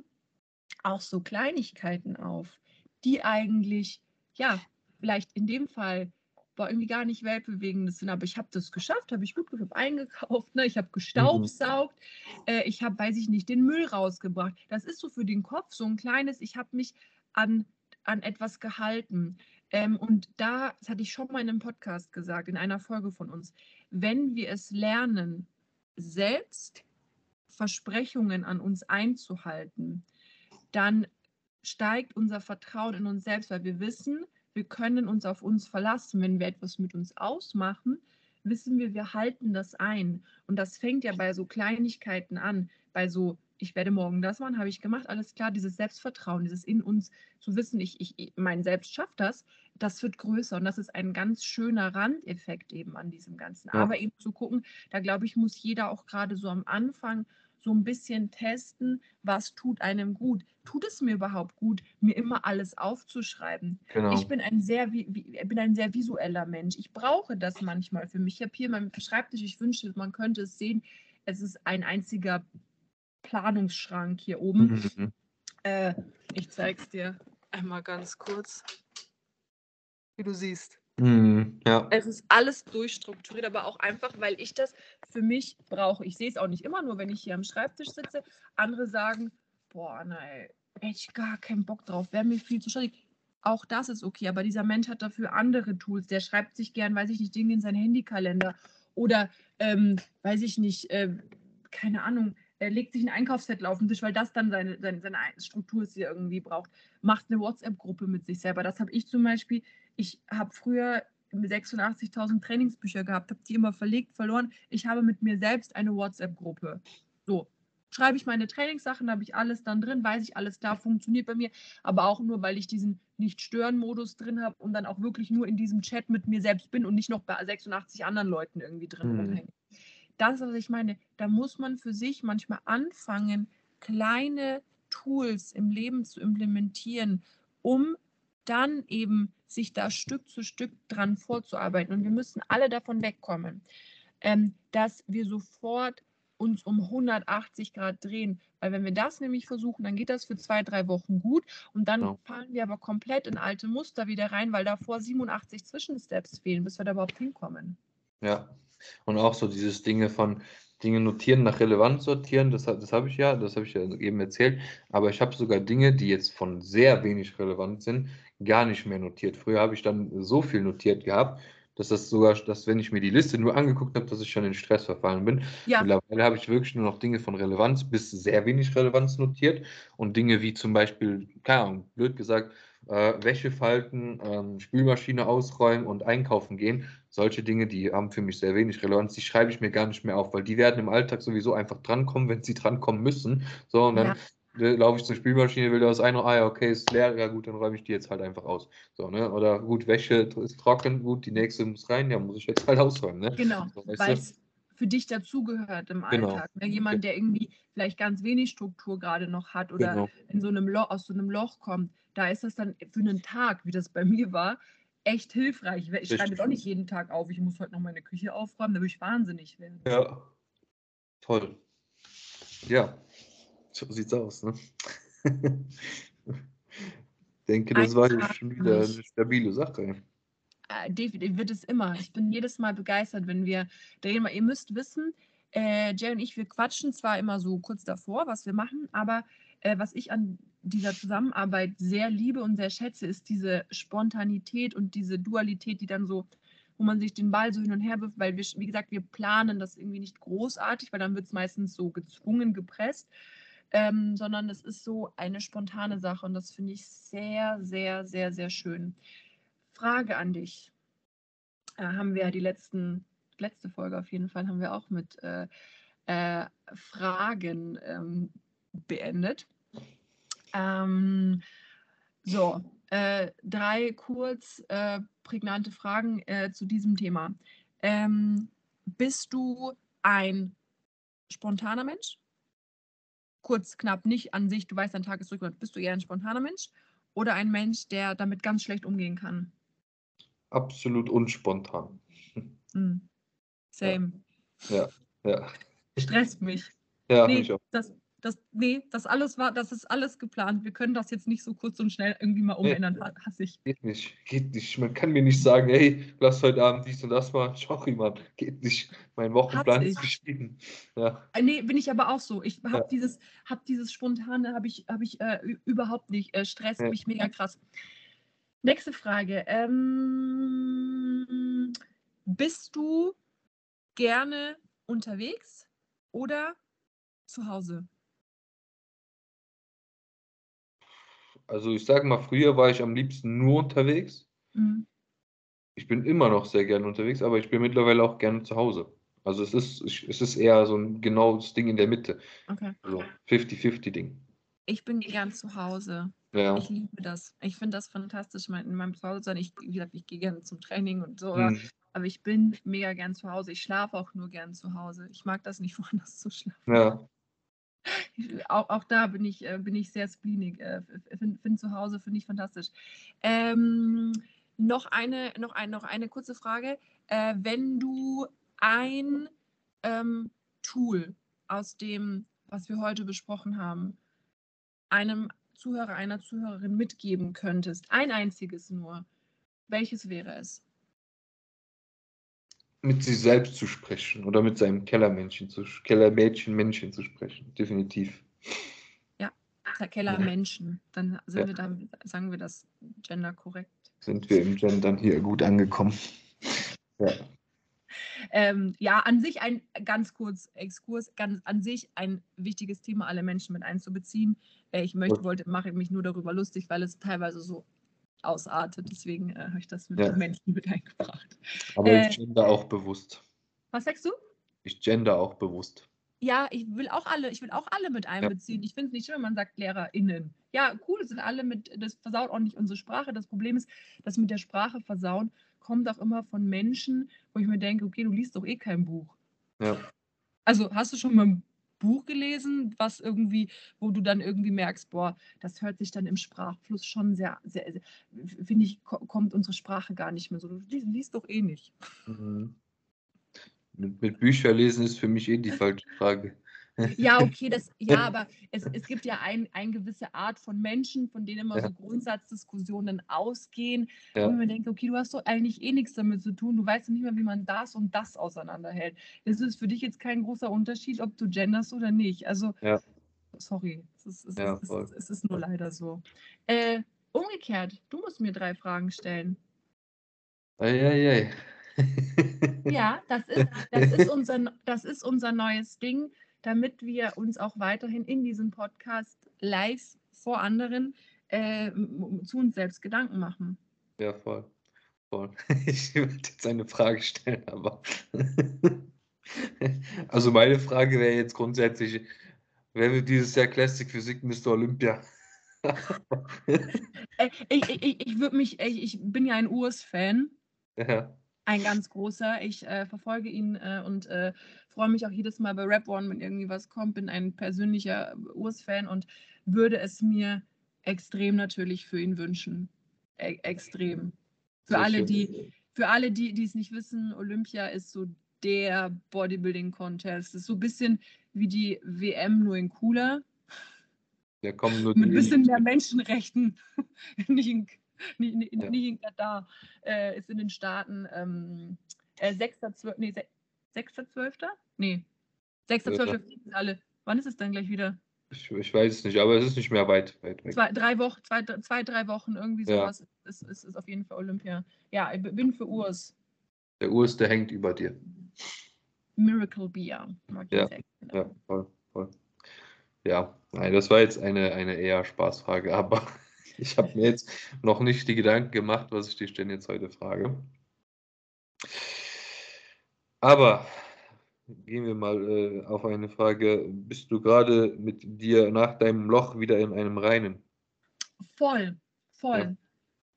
auch so Kleinigkeiten auf, die eigentlich, ja, vielleicht in dem Fall war irgendwie gar nicht weltbewegendes sind, aber ich habe das geschafft, habe ich gut ich habe eingekauft, ne? ich habe mhm. gestaubsaugt, mhm. äh, ich habe, weiß ich nicht, den Müll rausgebracht. Das ist so für den Kopf so ein kleines, ich habe mich an, an etwas gehalten. Ähm, und da, das hatte ich schon mal in einem Podcast gesagt, in einer Folge von uns, wenn wir es lernen, selbst Versprechungen an uns einzuhalten, dann steigt unser Vertrauen in uns selbst, weil wir wissen, wir können uns auf uns verlassen. Wenn wir etwas mit uns ausmachen, wissen wir, wir halten das ein. Und das fängt ja bei so Kleinigkeiten an, bei so ich werde morgen das machen, habe ich gemacht, alles klar, dieses Selbstvertrauen, dieses in uns zu wissen, ich, ich, mein Selbst schafft das, das wird größer und das ist ein ganz schöner Randeffekt eben an diesem Ganzen. Ja. Aber eben zu gucken, da glaube ich, muss jeder auch gerade so am Anfang so ein bisschen testen, was tut einem gut. Tut es mir überhaupt gut, mir immer alles aufzuschreiben? Genau. Ich bin ein, sehr, bin ein sehr visueller Mensch. Ich brauche das manchmal für mich. Ich habe hier meinen Schreibtisch, ich wünschte, man könnte es sehen. Es ist ein einziger Planungsschrank hier oben. Mhm. mhm. Äh, ich zeige es dir einmal ganz kurz, wie du siehst. Mhm, ja. Es ist alles durchstrukturiert, aber auch einfach, weil ich das für mich brauche. Ich sehe es auch nicht immer, nur wenn ich hier am Schreibtisch sitze. Andere sagen, boah, nein, hätte ich gar keinen Bock drauf, wäre mir viel zu schwierig. Auch das ist okay, aber dieser Mensch hat dafür andere Tools. Der schreibt sich gern, weiß ich nicht, Dinge in seinen Handykalender oder, ähm, weiß ich nicht, äh, keine Ahnung, er legt sich ein Einkaufszettel auf den Tisch, weil das dann seine, seine, seine Struktur ist, die er irgendwie braucht. Macht eine WhatsApp-Gruppe mit sich selber. Das habe ich zum Beispiel. Ich habe früher 86.000 Trainingsbücher gehabt, habe die immer verlegt, verloren. Ich habe mit mir selbst eine WhatsApp-Gruppe. So, schreibe ich meine Trainingssachen, habe ich alles dann drin, weiß ich, alles da funktioniert bei mir, aber auch nur, weil ich diesen Nicht-Stören-Modus drin habe und dann auch wirklich nur in diesem Chat mit mir selbst bin und nicht noch bei 86 anderen Leuten irgendwie drin mhm. rumhänge das, was ich meine, da muss man für sich manchmal anfangen, kleine Tools im Leben zu implementieren, um dann eben sich da Stück zu Stück dran vorzuarbeiten. Und wir müssen alle davon wegkommen, ähm, dass wir sofort uns um 180 Grad drehen. Weil wenn wir das nämlich versuchen, dann geht das für zwei, drei Wochen gut und dann ja. fallen wir aber komplett in alte Muster wieder rein, weil davor 87 Zwischensteps fehlen, bis wir da überhaupt hinkommen. Ja, und auch so dieses Dinge von Dinge notieren, nach Relevanz sortieren, das, das habe ich ja, das habe ich ja eben erzählt. Aber ich habe sogar Dinge, die jetzt von sehr wenig relevant sind, gar nicht mehr notiert. Früher habe ich dann so viel notiert gehabt, dass das sogar, dass wenn ich mir die Liste nur angeguckt habe, dass ich schon in Stress verfallen bin. Ja. Mittlerweile habe ich wirklich nur noch Dinge von Relevanz bis sehr wenig Relevanz notiert und Dinge wie zum Beispiel, keine Ahnung, blöd gesagt, äh, Wäsche falten, ähm, Spülmaschine ausräumen und einkaufen gehen. Solche Dinge, die haben für mich sehr wenig Relevanz. Die schreibe ich mir gar nicht mehr auf, weil die werden im Alltag sowieso einfach drankommen, wenn sie drankommen müssen. So, und dann ja. laufe ich zur Spülmaschine, will da was ein, ah ja, okay, ist leer, ja gut, dann räume ich die jetzt halt einfach aus. So, ne? Oder gut, Wäsche ist trocken, gut, die nächste muss rein, ja, muss ich jetzt halt ausräumen. Ne? Genau, so, weil es für dich dazugehört im genau. Alltag. Ne? Jemand, der irgendwie vielleicht ganz wenig Struktur gerade noch hat oder genau. in so einem Loch, aus so einem Loch kommt, da ist das dann für einen Tag, wie das bei mir war, echt hilfreich. Ich schreibe jetzt auch nicht jeden Tag auf, ich muss heute noch meine Küche aufräumen, da würde ich wahnsinnig werden. Ja, toll. Ja, So sieht's aus, ne? Ich denke, das war jetzt schon wieder eine stabile Sache. Äh, definitiv wird es immer. Ich bin jedes Mal begeistert, wenn wir drehen. Ihr müsst wissen, äh, Jay und ich, wir quatschen zwar immer so kurz davor, was wir machen, aber äh, was ich an dieser Zusammenarbeit sehr liebe und sehr schätze, ist diese Spontanität und diese Dualität, die dann so, wo man sich den Ball so hin und her wirft, weil wir, wie gesagt, wir planen das irgendwie nicht großartig, weil dann wird es meistens so gezwungen, gepresst, ähm, sondern es ist so eine spontane Sache und das finde ich sehr, sehr, sehr, sehr schön. Frage an dich. Äh, haben wir ja die letzten, letzte Folge auf jeden Fall, haben wir auch mit äh, äh, Fragen ähm, beendet. Ähm, so, äh, drei kurz äh, prägnante Fragen äh, zu diesem Thema. Ähm, bist du ein spontaner Mensch? Kurz, knapp, nicht an sich, du weißt, dein Tag ist zurück. Bist du eher ein spontaner Mensch oder ein Mensch, der damit ganz schlecht umgehen kann? Absolut unspontan. Hm. Same. Ja, ja. Stresst mich. Ja, nee, mich auch. das, das, nee, das alles war, das ist alles geplant. Wir können das jetzt nicht so kurz und schnell irgendwie mal umändern, ha- hasse ich. Geht nicht, geht nicht. Man kann mir nicht sagen, hey, lass heute Abend dies und das machen. Sorry, Mann, geht nicht. Mein Wochenplan ist geschrieben. Ja, Äh, Nee, bin ich aber auch so. Ich habe Ja. dieses, hab dieses Spontane, habe ich, hab ich äh, überhaupt nicht. Äh, stresst Ja. mich mega krass. Nächste Frage. Ähm, bist du gerne unterwegs oder zu Hause? also ich sage mal, früher war ich am liebsten nur unterwegs. Mhm. Ich bin immer noch sehr gerne unterwegs, aber ich bin mittlerweile auch gerne zu Hause. Also es ist, es ist eher so ein genaues Ding in der Mitte. Okay. So 50-50-Ding. Ich bin gern zu Hause. Ja. Ich liebe das. Ich finde das fantastisch, in meinem Zuhause sein. Ich, wie gesagt, ich gehe gerne zum Training und so, aber, Mhm. aber ich bin mega gern zu Hause. Ich schlafe auch nur gern zu Hause. Ich mag das nicht, woanders zu schlafen. Ja. Ich- Auch, auch da bin ich, äh, bin ich sehr spleenig. Äh, Finde find zu Hause, finde ich fantastisch. Ähm, noch, eine, noch, ein, noch eine kurze Frage. Äh, wenn du ein ähm, Tool aus dem, was wir heute besprochen haben, einem Zuhörer, einer Zuhörerin mitgeben könntest, ein einziges nur, welches wäre es? Mit sich selbst zu sprechen oder mit seinem Kellermännchen zu Kellermädchen, Männchen zu sprechen. Definitiv. Ja. Menschen. Dann sind Ja. wir da, sagen wir das genderkorrekt. Sind wir im Gendern hier gut angekommen. Ja. Ähm, ja, an sich ein ganz kurz Exkurs, ganz an sich ein wichtiges Thema, alle Menschen mit einzubeziehen. Äh, ich möchte, wollte, mache mich nur darüber lustig, weil es teilweise so ausartet. Deswegen äh, habe ich das mit Ja. den Menschen mit eingebracht. Aber Äh, ich gender auch bewusst. Was sagst du? Ich gender auch bewusst. Ja, ich will auch alle, ich will auch alle mit einbeziehen. Ich finde es nicht schön, wenn man sagt LehrerInnen. Ja, cool, das sind alle mit, das versaut auch nicht unsere Sprache. Das Problem ist, dass mit der Sprache versauen kommt auch immer von Menschen, wo ich mir denke, okay, du liest doch eh kein Buch. Ja. Also hast du schon mal ein Buch gelesen, was irgendwie, wo du dann irgendwie merkst, boah, das hört sich dann im Sprachfluss schon sehr, sehr, sehr finde ich, ko- kommt unsere Sprache gar nicht mehr so. Du liest, doch eh nicht. Mhm. Mit, mit Bücher lesen ist für mich eh die falsche Frage. Ja, okay, das, ja, aber es, es gibt ja ein, eine gewisse Art von Menschen, von denen immer Ja. so Grundsatzdiskussionen ausgehen. Ja. Wo man denkt, okay, du hast doch eigentlich eh nichts damit zu tun. Du weißt nicht mehr, wie man das und das auseinanderhält. Es ist für dich jetzt kein großer Unterschied, ob du genderst oder nicht. Also, Ja. sorry, es ist, es, Ja, ist, es, ist, es ist nur leider so. Äh, umgekehrt, du musst mir drei Fragen stellen. Eieiei. Ja, das ist, das ist, unser, das ist unser neues Ding, damit wir uns auch weiterhin in diesem Podcast live vor anderen äh, zu uns selbst Gedanken machen. Ja, voll. voll. Ich würde jetzt eine Frage stellen, aber. Also, meine Frage wäre jetzt grundsätzlich: Wer wird dieses Jahr Classic Physik Mr. Olympia? Äh, ich ich, ich, ich, würd mich, ich, ich bin ja ein Urs-Fan, Ja, ein ganz großer. Ich äh, verfolge ihn äh, und äh, freue mich auch jedes Mal bei Rap One, wenn irgendwie was kommt. Bin ein persönlicher Urs-Fan und würde es mir extrem natürlich für ihn wünschen. E extrem. Für Sehr alle, schön. die, für alle, die, die es nicht wissen, Olympia ist so der Bodybuilding-Contest. Ist so ein bisschen wie die WM, nur in cooler. Da kommen nur Mit ein bisschen mehr. Menschenrechten. nicht, in, nicht, nicht, Ja. nicht in Katar. Äh, ist in den Staaten ähm, äh, 6.12. Nee, 6.12.? Nee. 6.12. Ja. fliegen alle. Wann ist es dann gleich wieder? Ich, ich weiß es nicht, aber es ist nicht mehr weit, weit weg. Zwei, drei Wochen, zwei, zwei, drei Wochen, irgendwie Ja. sowas. Ist, ist, auf jeden Fall Olympia. Ja, ich bin für Urs. Der Urs, der hängt über dir. Miracle Beer. Ja. Ja, voll, voll. Ja, nein, das war jetzt eine, eine eher Spaßfrage, aber ich habe mir jetzt noch nicht die Gedanken gemacht, was ich dich denn jetzt heute frage. Aber gehen wir mal äh, auf eine Frage. Bist du gerade mit dir nach deinem Loch wieder in einem Reinen? Voll, voll.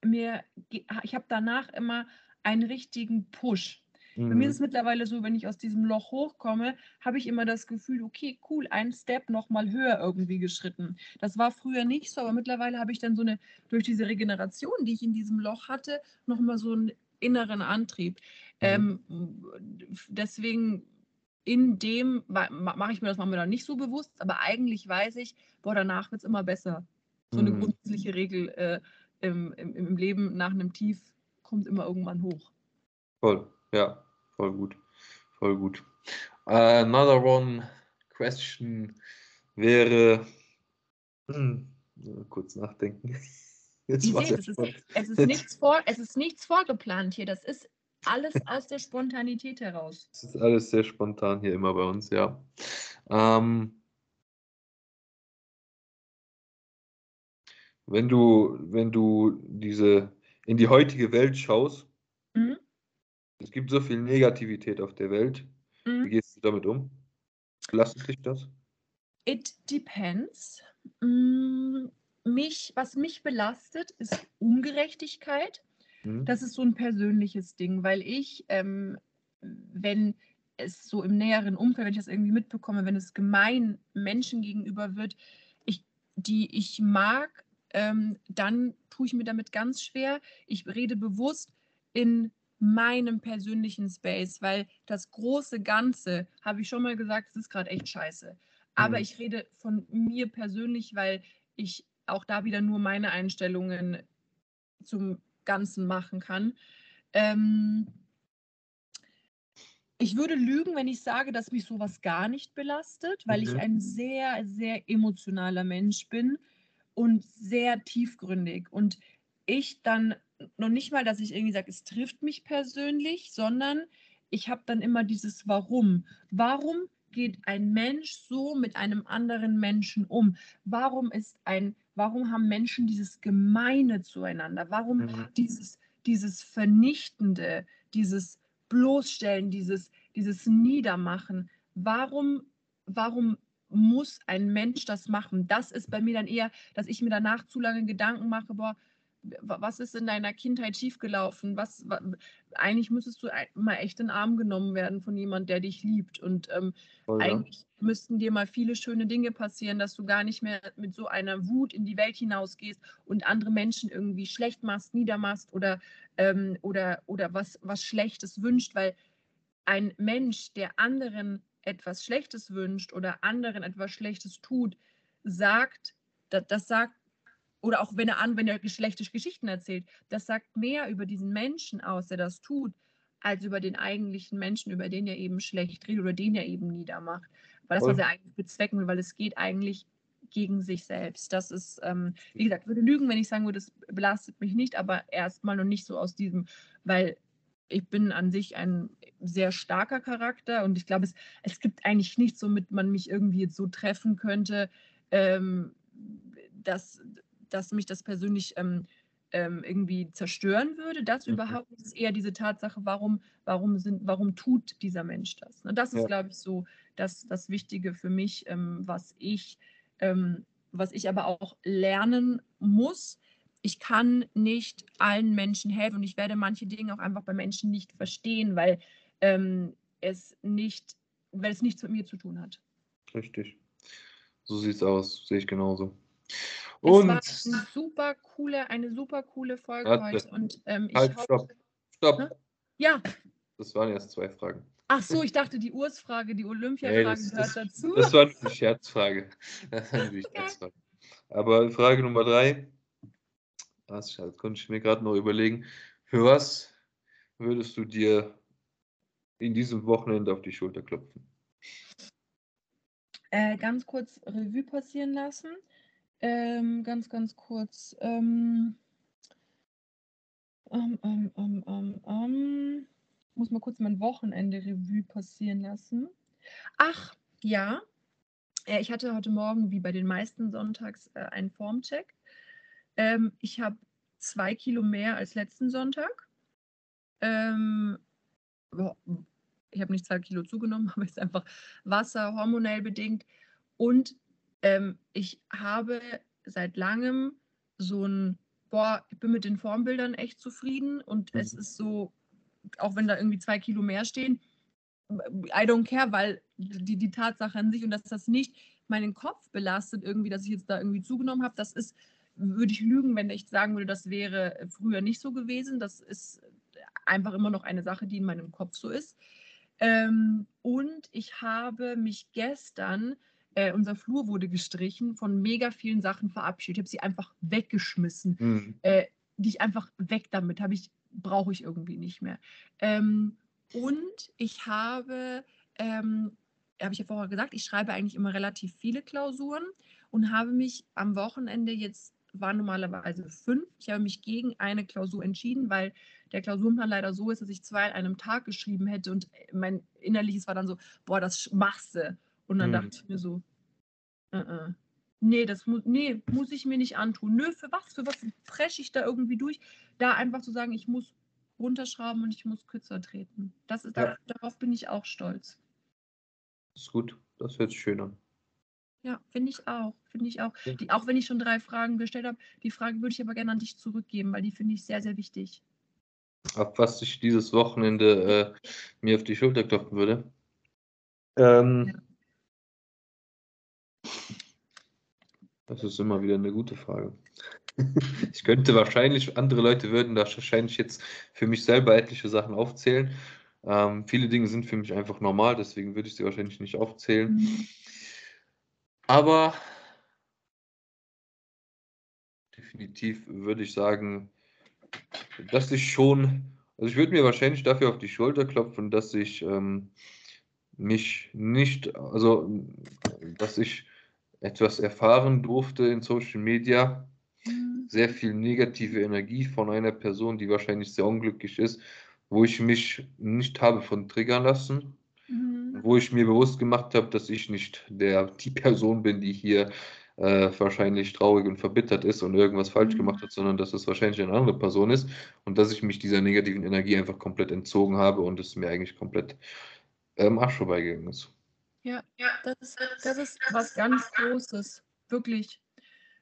Mir, ge- ich habe danach immer einen richtigen Push. Bei Mhm. mir ist es mittlerweile so, wenn ich aus diesem Loch hochkomme, habe ich immer das Gefühl, okay, cool, ein Step noch mal höher irgendwie geschritten. Das war früher nicht so, aber mittlerweile habe ich dann so eine, durch diese Regeneration, die ich in diesem Loch hatte, noch mal so einen inneren Antrieb. Ähm, deswegen in dem ma- ma- mache ich mir das manchmal nicht so bewusst, aber eigentlich weiß ich, boah, danach wird es immer besser. So eine Mhm. grundsätzliche Regel äh, im, im, im Leben nach einem Tief kommt immer irgendwann hoch. Voll, ja, voll gut, voll gut. Another one question wäre, hm, kurz nachdenken. Jetzt seht, es ist, es, ist nichts vor, es ist nichts vorgeplant hier. Das ist alles aus der Spontanität heraus. Es ist alles sehr spontan hier immer bei uns, ja. Ähm, wenn du, wenn du diese in die heutige Welt schaust, Mhm. es gibt so viel Negativität auf der Welt. Wie Mhm. gehst du damit um? Belastet dich das? It depends. Mm, Mich, was mich belastet, ist Ungerechtigkeit. Hm? Das ist so ein persönliches Ding, weil ich, ähm, wenn es so im näheren Umfeld, wenn ich das irgendwie mitbekomme, wenn es gemein Menschen gegenüber wird, ich, die ich mag, ähm, dann tue ich mir damit ganz schwer. Ich rede bewusst in meinem persönlichen Space, weil das große Ganze, habe ich schon mal gesagt, es ist gerade echt scheiße. Aber Mhm. ich rede von mir persönlich, weil ich auch da wieder nur meine Einstellungen zum Ganzen machen kann. Ähm, ich würde lügen, wenn ich sage, dass mich sowas gar nicht belastet, weil ich Mhm. ein sehr, sehr emotionaler Mensch bin und sehr tiefgründig. Und ich dann noch nicht mal, dass ich irgendwie sage, es trifft mich persönlich, sondern ich habe dann immer dieses Warum. Warum geht ein Mensch so mit einem anderen Menschen um? Warum ist ein, warum haben Menschen dieses Gemeine zueinander? Warum Mhm. dieses, dieses Vernichtende, dieses Bloßstellen, dieses, dieses Niedermachen. Warum, warum muss ein Mensch das machen? Das ist bei mir dann eher, dass ich mir danach zu lange Gedanken mache, boah, was ist in deiner Kindheit schiefgelaufen? Was, wa- eigentlich müsstest du mal echt in den Arm genommen werden von jemand, der dich liebt. Und ähm, Voll, ja. eigentlich müssten dir mal viele schöne Dinge passieren, dass du gar nicht mehr mit so einer Wut in die Welt hinausgehst und andere Menschen irgendwie schlecht machst, niedermachst oder, ähm, oder, oder was, was Schlechtes wünscht, weil ein Mensch, der anderen etwas Schlechtes wünscht oder anderen etwas Schlechtes tut, sagt, das, das sagt, oder auch wenn er an, wenn er schlechte Geschichten erzählt, das sagt mehr über diesen Menschen aus, der das tut, als über den eigentlichen Menschen, über den er eben schlecht redet oder den er eben niedermacht. Weil das, was er eigentlich bezwecken will, weil es geht eigentlich gegen sich selbst. Das ist, ähm, wie gesagt, würde lügen, wenn ich sagen würde, das belastet mich nicht, aber erstmal noch nicht so aus diesem, weil ich bin an sich ein sehr starker Charakter und ich glaube, es, es gibt eigentlich nichts, womit man mich irgendwie jetzt so treffen könnte, ähm, dass, dass mich das persönlich ähm, ähm, irgendwie zerstören würde. Das Mhm. überhaupt. Es ist eher diese Tatsache, warum, warum, sind, warum tut dieser Mensch das? Ne? Das ist, Ja. glaube ich, so das, das Wichtige für mich, ähm, was ich, ähm, was ich aber auch lernen muss. Ich kann nicht allen Menschen helfen und ich werde manche Dinge auch einfach bei Menschen nicht verstehen, weil ähm, es nicht, weil es nichts mit mir zu tun hat. Richtig. So sieht's aus, sehe ich genauso. Es Und war eine super coole, eine super coole Folge Warte. heute und ähm, ich halt, hoffe, stopp, stopp. Ne? ja. Das waren erst zwei Fragen. Ach so, ich dachte, die Urs-Frage, die Nee, Olympiafrage das, gehört das, dazu. das war eine Scherzfrage. Das war eine Okay. Scherzfrage. Aber Frage Nummer drei, das konnte ich mir gerade noch überlegen, für was würdest du dir in diesem Wochenende auf die Schulter klopfen? Äh, ganz kurz Revue passieren lassen. Ähm, ganz, ganz kurz. Ähm, ähm, ähm, ähm, ähm, muss mal kurz mein Wochenende Revue passieren lassen. Ach, ja. Äh, ich hatte heute Morgen, wie bei den meisten Sonntags, äh, einen Formcheck. Ich habe zwei Kilo mehr als letzten Sonntag. Ich habe nicht zwei Kilo zugenommen, aber ist einfach Wasser, hormonell bedingt. Und ähm, ich habe seit langem so ein, boah, ich bin mit den Formbildern echt zufrieden und mhm. es ist so, auch wenn da irgendwie zwei Kilo mehr stehen, I don't care, weil die, die Tatsache an sich und dass das nicht meinen Kopf belastet, irgendwie, dass ich jetzt da irgendwie zugenommen habe, das ist, würde ich lügen, wenn ich sagen würde, das wäre früher nicht so gewesen. Das ist einfach immer noch eine Sache, die in meinem Kopf so ist. Ähm, und ich habe mich gestern, äh, unser Flur wurde gestrichen, von mega vielen Sachen verabschiedet. Ich habe sie einfach weggeschmissen. Mhm. Äh, die ich einfach weg damit habe ich, brauche ich irgendwie nicht mehr. Ähm, und ich habe, ähm, habe ich ja vorher gesagt, ich schreibe eigentlich immer relativ viele Klausuren und habe mich am Wochenende jetzt waren normalerweise fünf. Ich habe mich gegen eine Klausur entschieden, weil der Klausurenplan leider so ist, dass ich zwei an einem Tag geschrieben hätte und mein innerliches war dann so, boah, das machst du. Und dann hm. dachte ich mir so, uh -uh. nee, das mu nee, muss ich mir nicht antun. Nö, für was? Für was presche ich da irgendwie durch? Da einfach zu sagen, ich muss runterschrauben und ich muss kürzer treten. Das ist, ja. darauf bin ich auch stolz. Das ist gut, das hört sich schön an. Ja, finde ich auch. Finde ich auch. Die, auch wenn ich schon drei Fragen gestellt habe, die Frage würde ich aber gerne an dich zurückgeben, weil die finde ich sehr, sehr wichtig. Auf was ich dieses Wochenende äh, mir auf die Schulter klopfen würde. Ähm, ja. Das ist immer wieder eine gute Frage. ich könnte wahrscheinlich, andere Leute würden da wahrscheinlich jetzt für mich selber etliche Sachen aufzählen. Ähm, viele Dinge sind für mich einfach normal, deswegen würde ich sie wahrscheinlich nicht aufzählen. Mhm. Aber definitiv würde ich sagen, dass ich schon, also ich würde mir wahrscheinlich dafür auf die Schulter klopfen, dass ich ähm, mich nicht, also dass ich etwas erfahren durfte in Social Media, mhm. sehr viel negative Energie von einer Person, die wahrscheinlich sehr unglücklich ist, wo ich mich nicht habe von triggern lassen wo ich mir bewusst gemacht habe, dass ich nicht der, die Person bin, die hier äh, wahrscheinlich traurig und verbittert ist und irgendwas falsch mhm. gemacht hat, sondern dass es wahrscheinlich eine andere Person ist und dass ich mich dieser negativen Energie einfach komplett entzogen habe und es mir eigentlich komplett ähm, Arsch vorbeigegangen ist. Ja, ja das, ist, das ist was ganz Großes, wirklich.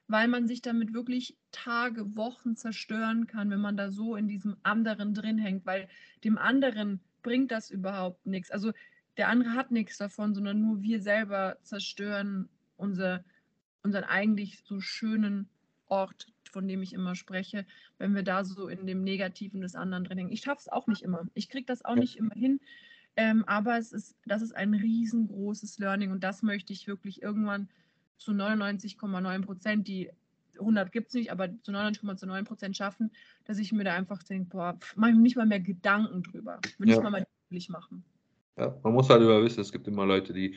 Weil man sich damit wirklich Tage, Wochen zerstören kann, wenn man da so in diesem anderen drin hängt, weil dem anderen bringt das überhaupt nichts. Also der andere hat nichts davon, sondern nur wir selber zerstören unser, unseren eigentlich so schönen Ort, von dem ich immer spreche, wenn wir da so in dem Negativen des anderen drin hängen. Ich schaffe es auch nicht immer. Ich kriege das auch nicht immer hin. Ähm, aber es ist, das ist ein riesengroßes Learning und das möchte ich wirklich irgendwann zu 99,9 Prozent, die 100 gibt es nicht, aber zu 99,9 Prozent schaffen, dass ich mir da einfach denke, boah, mache ich mir nicht mal mehr Gedanken drüber. Will ja. ich mal mal machen. Ja, man muss halt immer wissen, es gibt immer Leute, die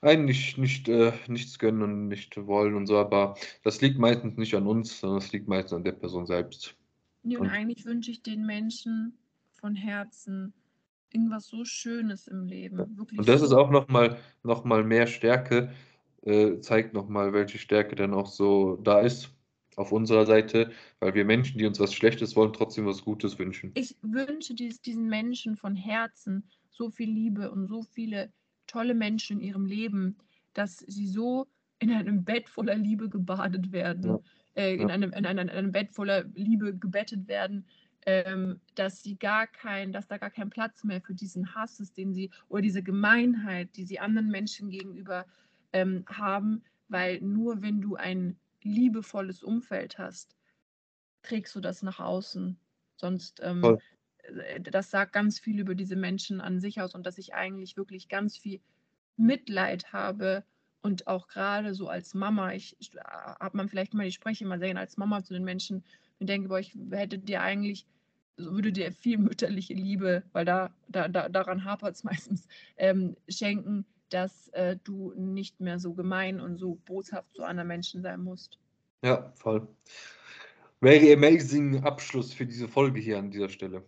eigentlich nicht, äh, nichts können und nicht wollen und so, aber das liegt meistens nicht an uns, sondern es liegt meistens an der Person selbst. Ja, und, und eigentlich wünsche ich den Menschen von Herzen irgendwas so Schönes im Leben. Ja. und das so. ist auch nochmal noch mal mehr Stärke, äh, zeigt nochmal, welche Stärke dann auch so da ist auf unserer Seite, weil wir Menschen, die uns was Schlechtes wollen, trotzdem was Gutes wünschen. Ich wünsche dies, diesen Menschen von Herzen so viel Liebe und so viele tolle Menschen in ihrem Leben, dass sie so in einem Bett voller Liebe gebadet werden, ja. äh, in, ja. einem, in, einem, in, einem, Bett voller Liebe gebettet werden, ähm, dass sie gar kein, dass da gar kein Platz mehr für diesen Hass ist, den sie oder diese Gemeinheit, die sie anderen Menschen gegenüber ähm, haben, weil nur wenn du ein liebevolles Umfeld hast, trägst du das nach außen. Sonst ähm, äh, das sagt ganz viel über diese Menschen an sich aus und dass ich eigentlich wirklich ganz viel Mitleid habe Und auch gerade so als Mama, ich, ich hat man vielleicht mal, ich spreche immer sehr als Mama zu den Menschen und denke, boah, ich hätte dir eigentlich, so würde dir viel mütterliche Liebe, weil da, da, da daran hapert es meistens, ähm, schenken, dass äh, du nicht mehr so gemein und so boshaft zu anderen Menschen sein musst. Ja, voll. Very amazing Abschluss für diese Folge hier an dieser Stelle.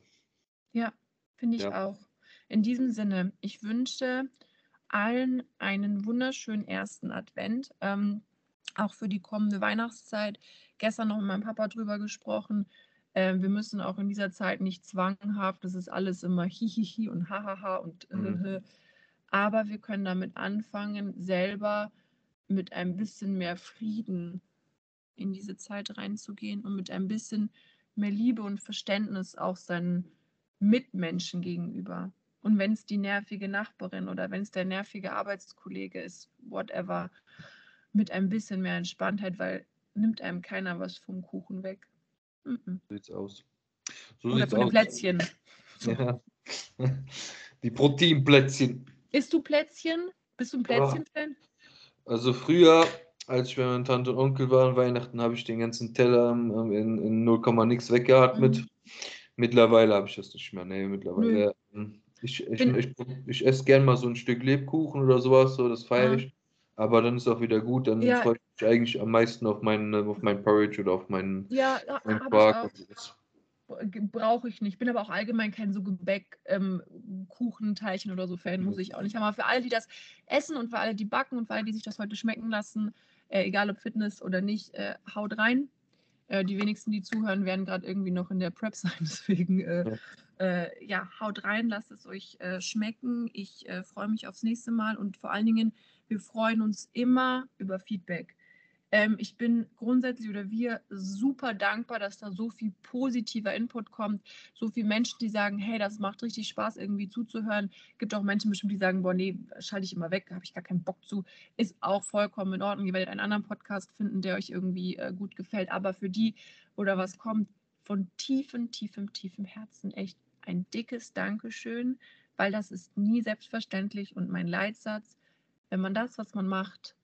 Ja, finde ich Ja. auch. In diesem Sinne, ich wünsche allen einen wunderschönen ersten Advent, ähm, auch für die kommende Weihnachtszeit. Gestern noch mit meinem Papa drüber gesprochen. Ähm, wir müssen auch in dieser Zeit nicht zwanghaft, das ist alles immer hihihi und hahaha und Mhm. äh, aber wir können damit anfangen, selber mit ein bisschen mehr Frieden in diese Zeit reinzugehen und mit ein bisschen mehr Liebe und Verständnis auch seinen Mitmenschen gegenüber. Und wenn es die nervige Nachbarin oder wenn es der nervige Arbeitskollege ist, whatever, mit ein bisschen mehr Entspanntheit, weil nimmt einem keiner was vom Kuchen weg. Mhm. So sieht's aus. So Oder sieht's von den aus. Plätzchen. Ja. Die Proteinplätzchen. Isst du Plätzchen? Bist du ein Plätzchen-Fan? Also früher, als ich bei meiner Tante und Onkel war an Weihnachten, habe ich den ganzen Teller in, in 0, nix weggeatmet. Mhm. Mittlerweile habe ich das nicht mehr. Nee, mittlerweile. ähm, Ich, ich, ich, ich esse gern mal so ein Stück Lebkuchen oder sowas, so, das feiere Ah. ich. Aber dann ist auch wieder gut. Dann Ja. freue ich mich eigentlich am meisten auf meinen, auf meinen Porridge oder auf meinen, Ja, meinen Quark. brauche ich nicht. Bin aber auch allgemein kein so Gebäck, ähm, Kuchenteilchen oder so Fan, muss ich auch nicht. Aber für alle, die das essen und für alle, die backen und für alle, die sich das heute schmecken lassen, äh, egal ob Fitness oder nicht, äh, haut rein. Äh, die wenigsten, die zuhören, werden gerade irgendwie noch in der Prep sein. Deswegen, äh, äh, ja, haut rein, lasst es euch äh, schmecken. Ich äh, freue mich aufs nächste Mal und vor allen Dingen, wir freuen uns immer über Feedback. Ähm, ich bin grundsätzlich oder wir super dankbar, dass da so viel positiver Input kommt, so viele Menschen, die sagen, hey, das macht richtig Spaß, irgendwie zuzuhören. Gibt auch Menschen bestimmt, die sagen, boah, nee, schalte ich immer weg, habe ich gar keinen Bock zu. Ist auch vollkommen in Ordnung. Ihr werdet einen anderen Podcast finden, der euch irgendwie äh, gut gefällt. Aber für die oder was kommt, von tiefem, tiefem, tiefem Herzen echt ein dickes Dankeschön, weil das ist nie selbstverständlich und mein Leitsatz, wenn man das, was man macht,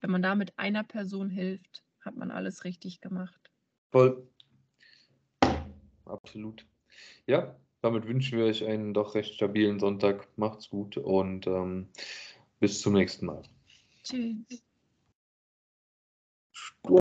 wenn man damit einer Person hilft, hat man alles richtig gemacht. Voll. Absolut. Ja, damit wünschen wir euch einen doch recht stabilen Sonntag. Macht's gut und ähm, bis zum nächsten Mal. Tschüss.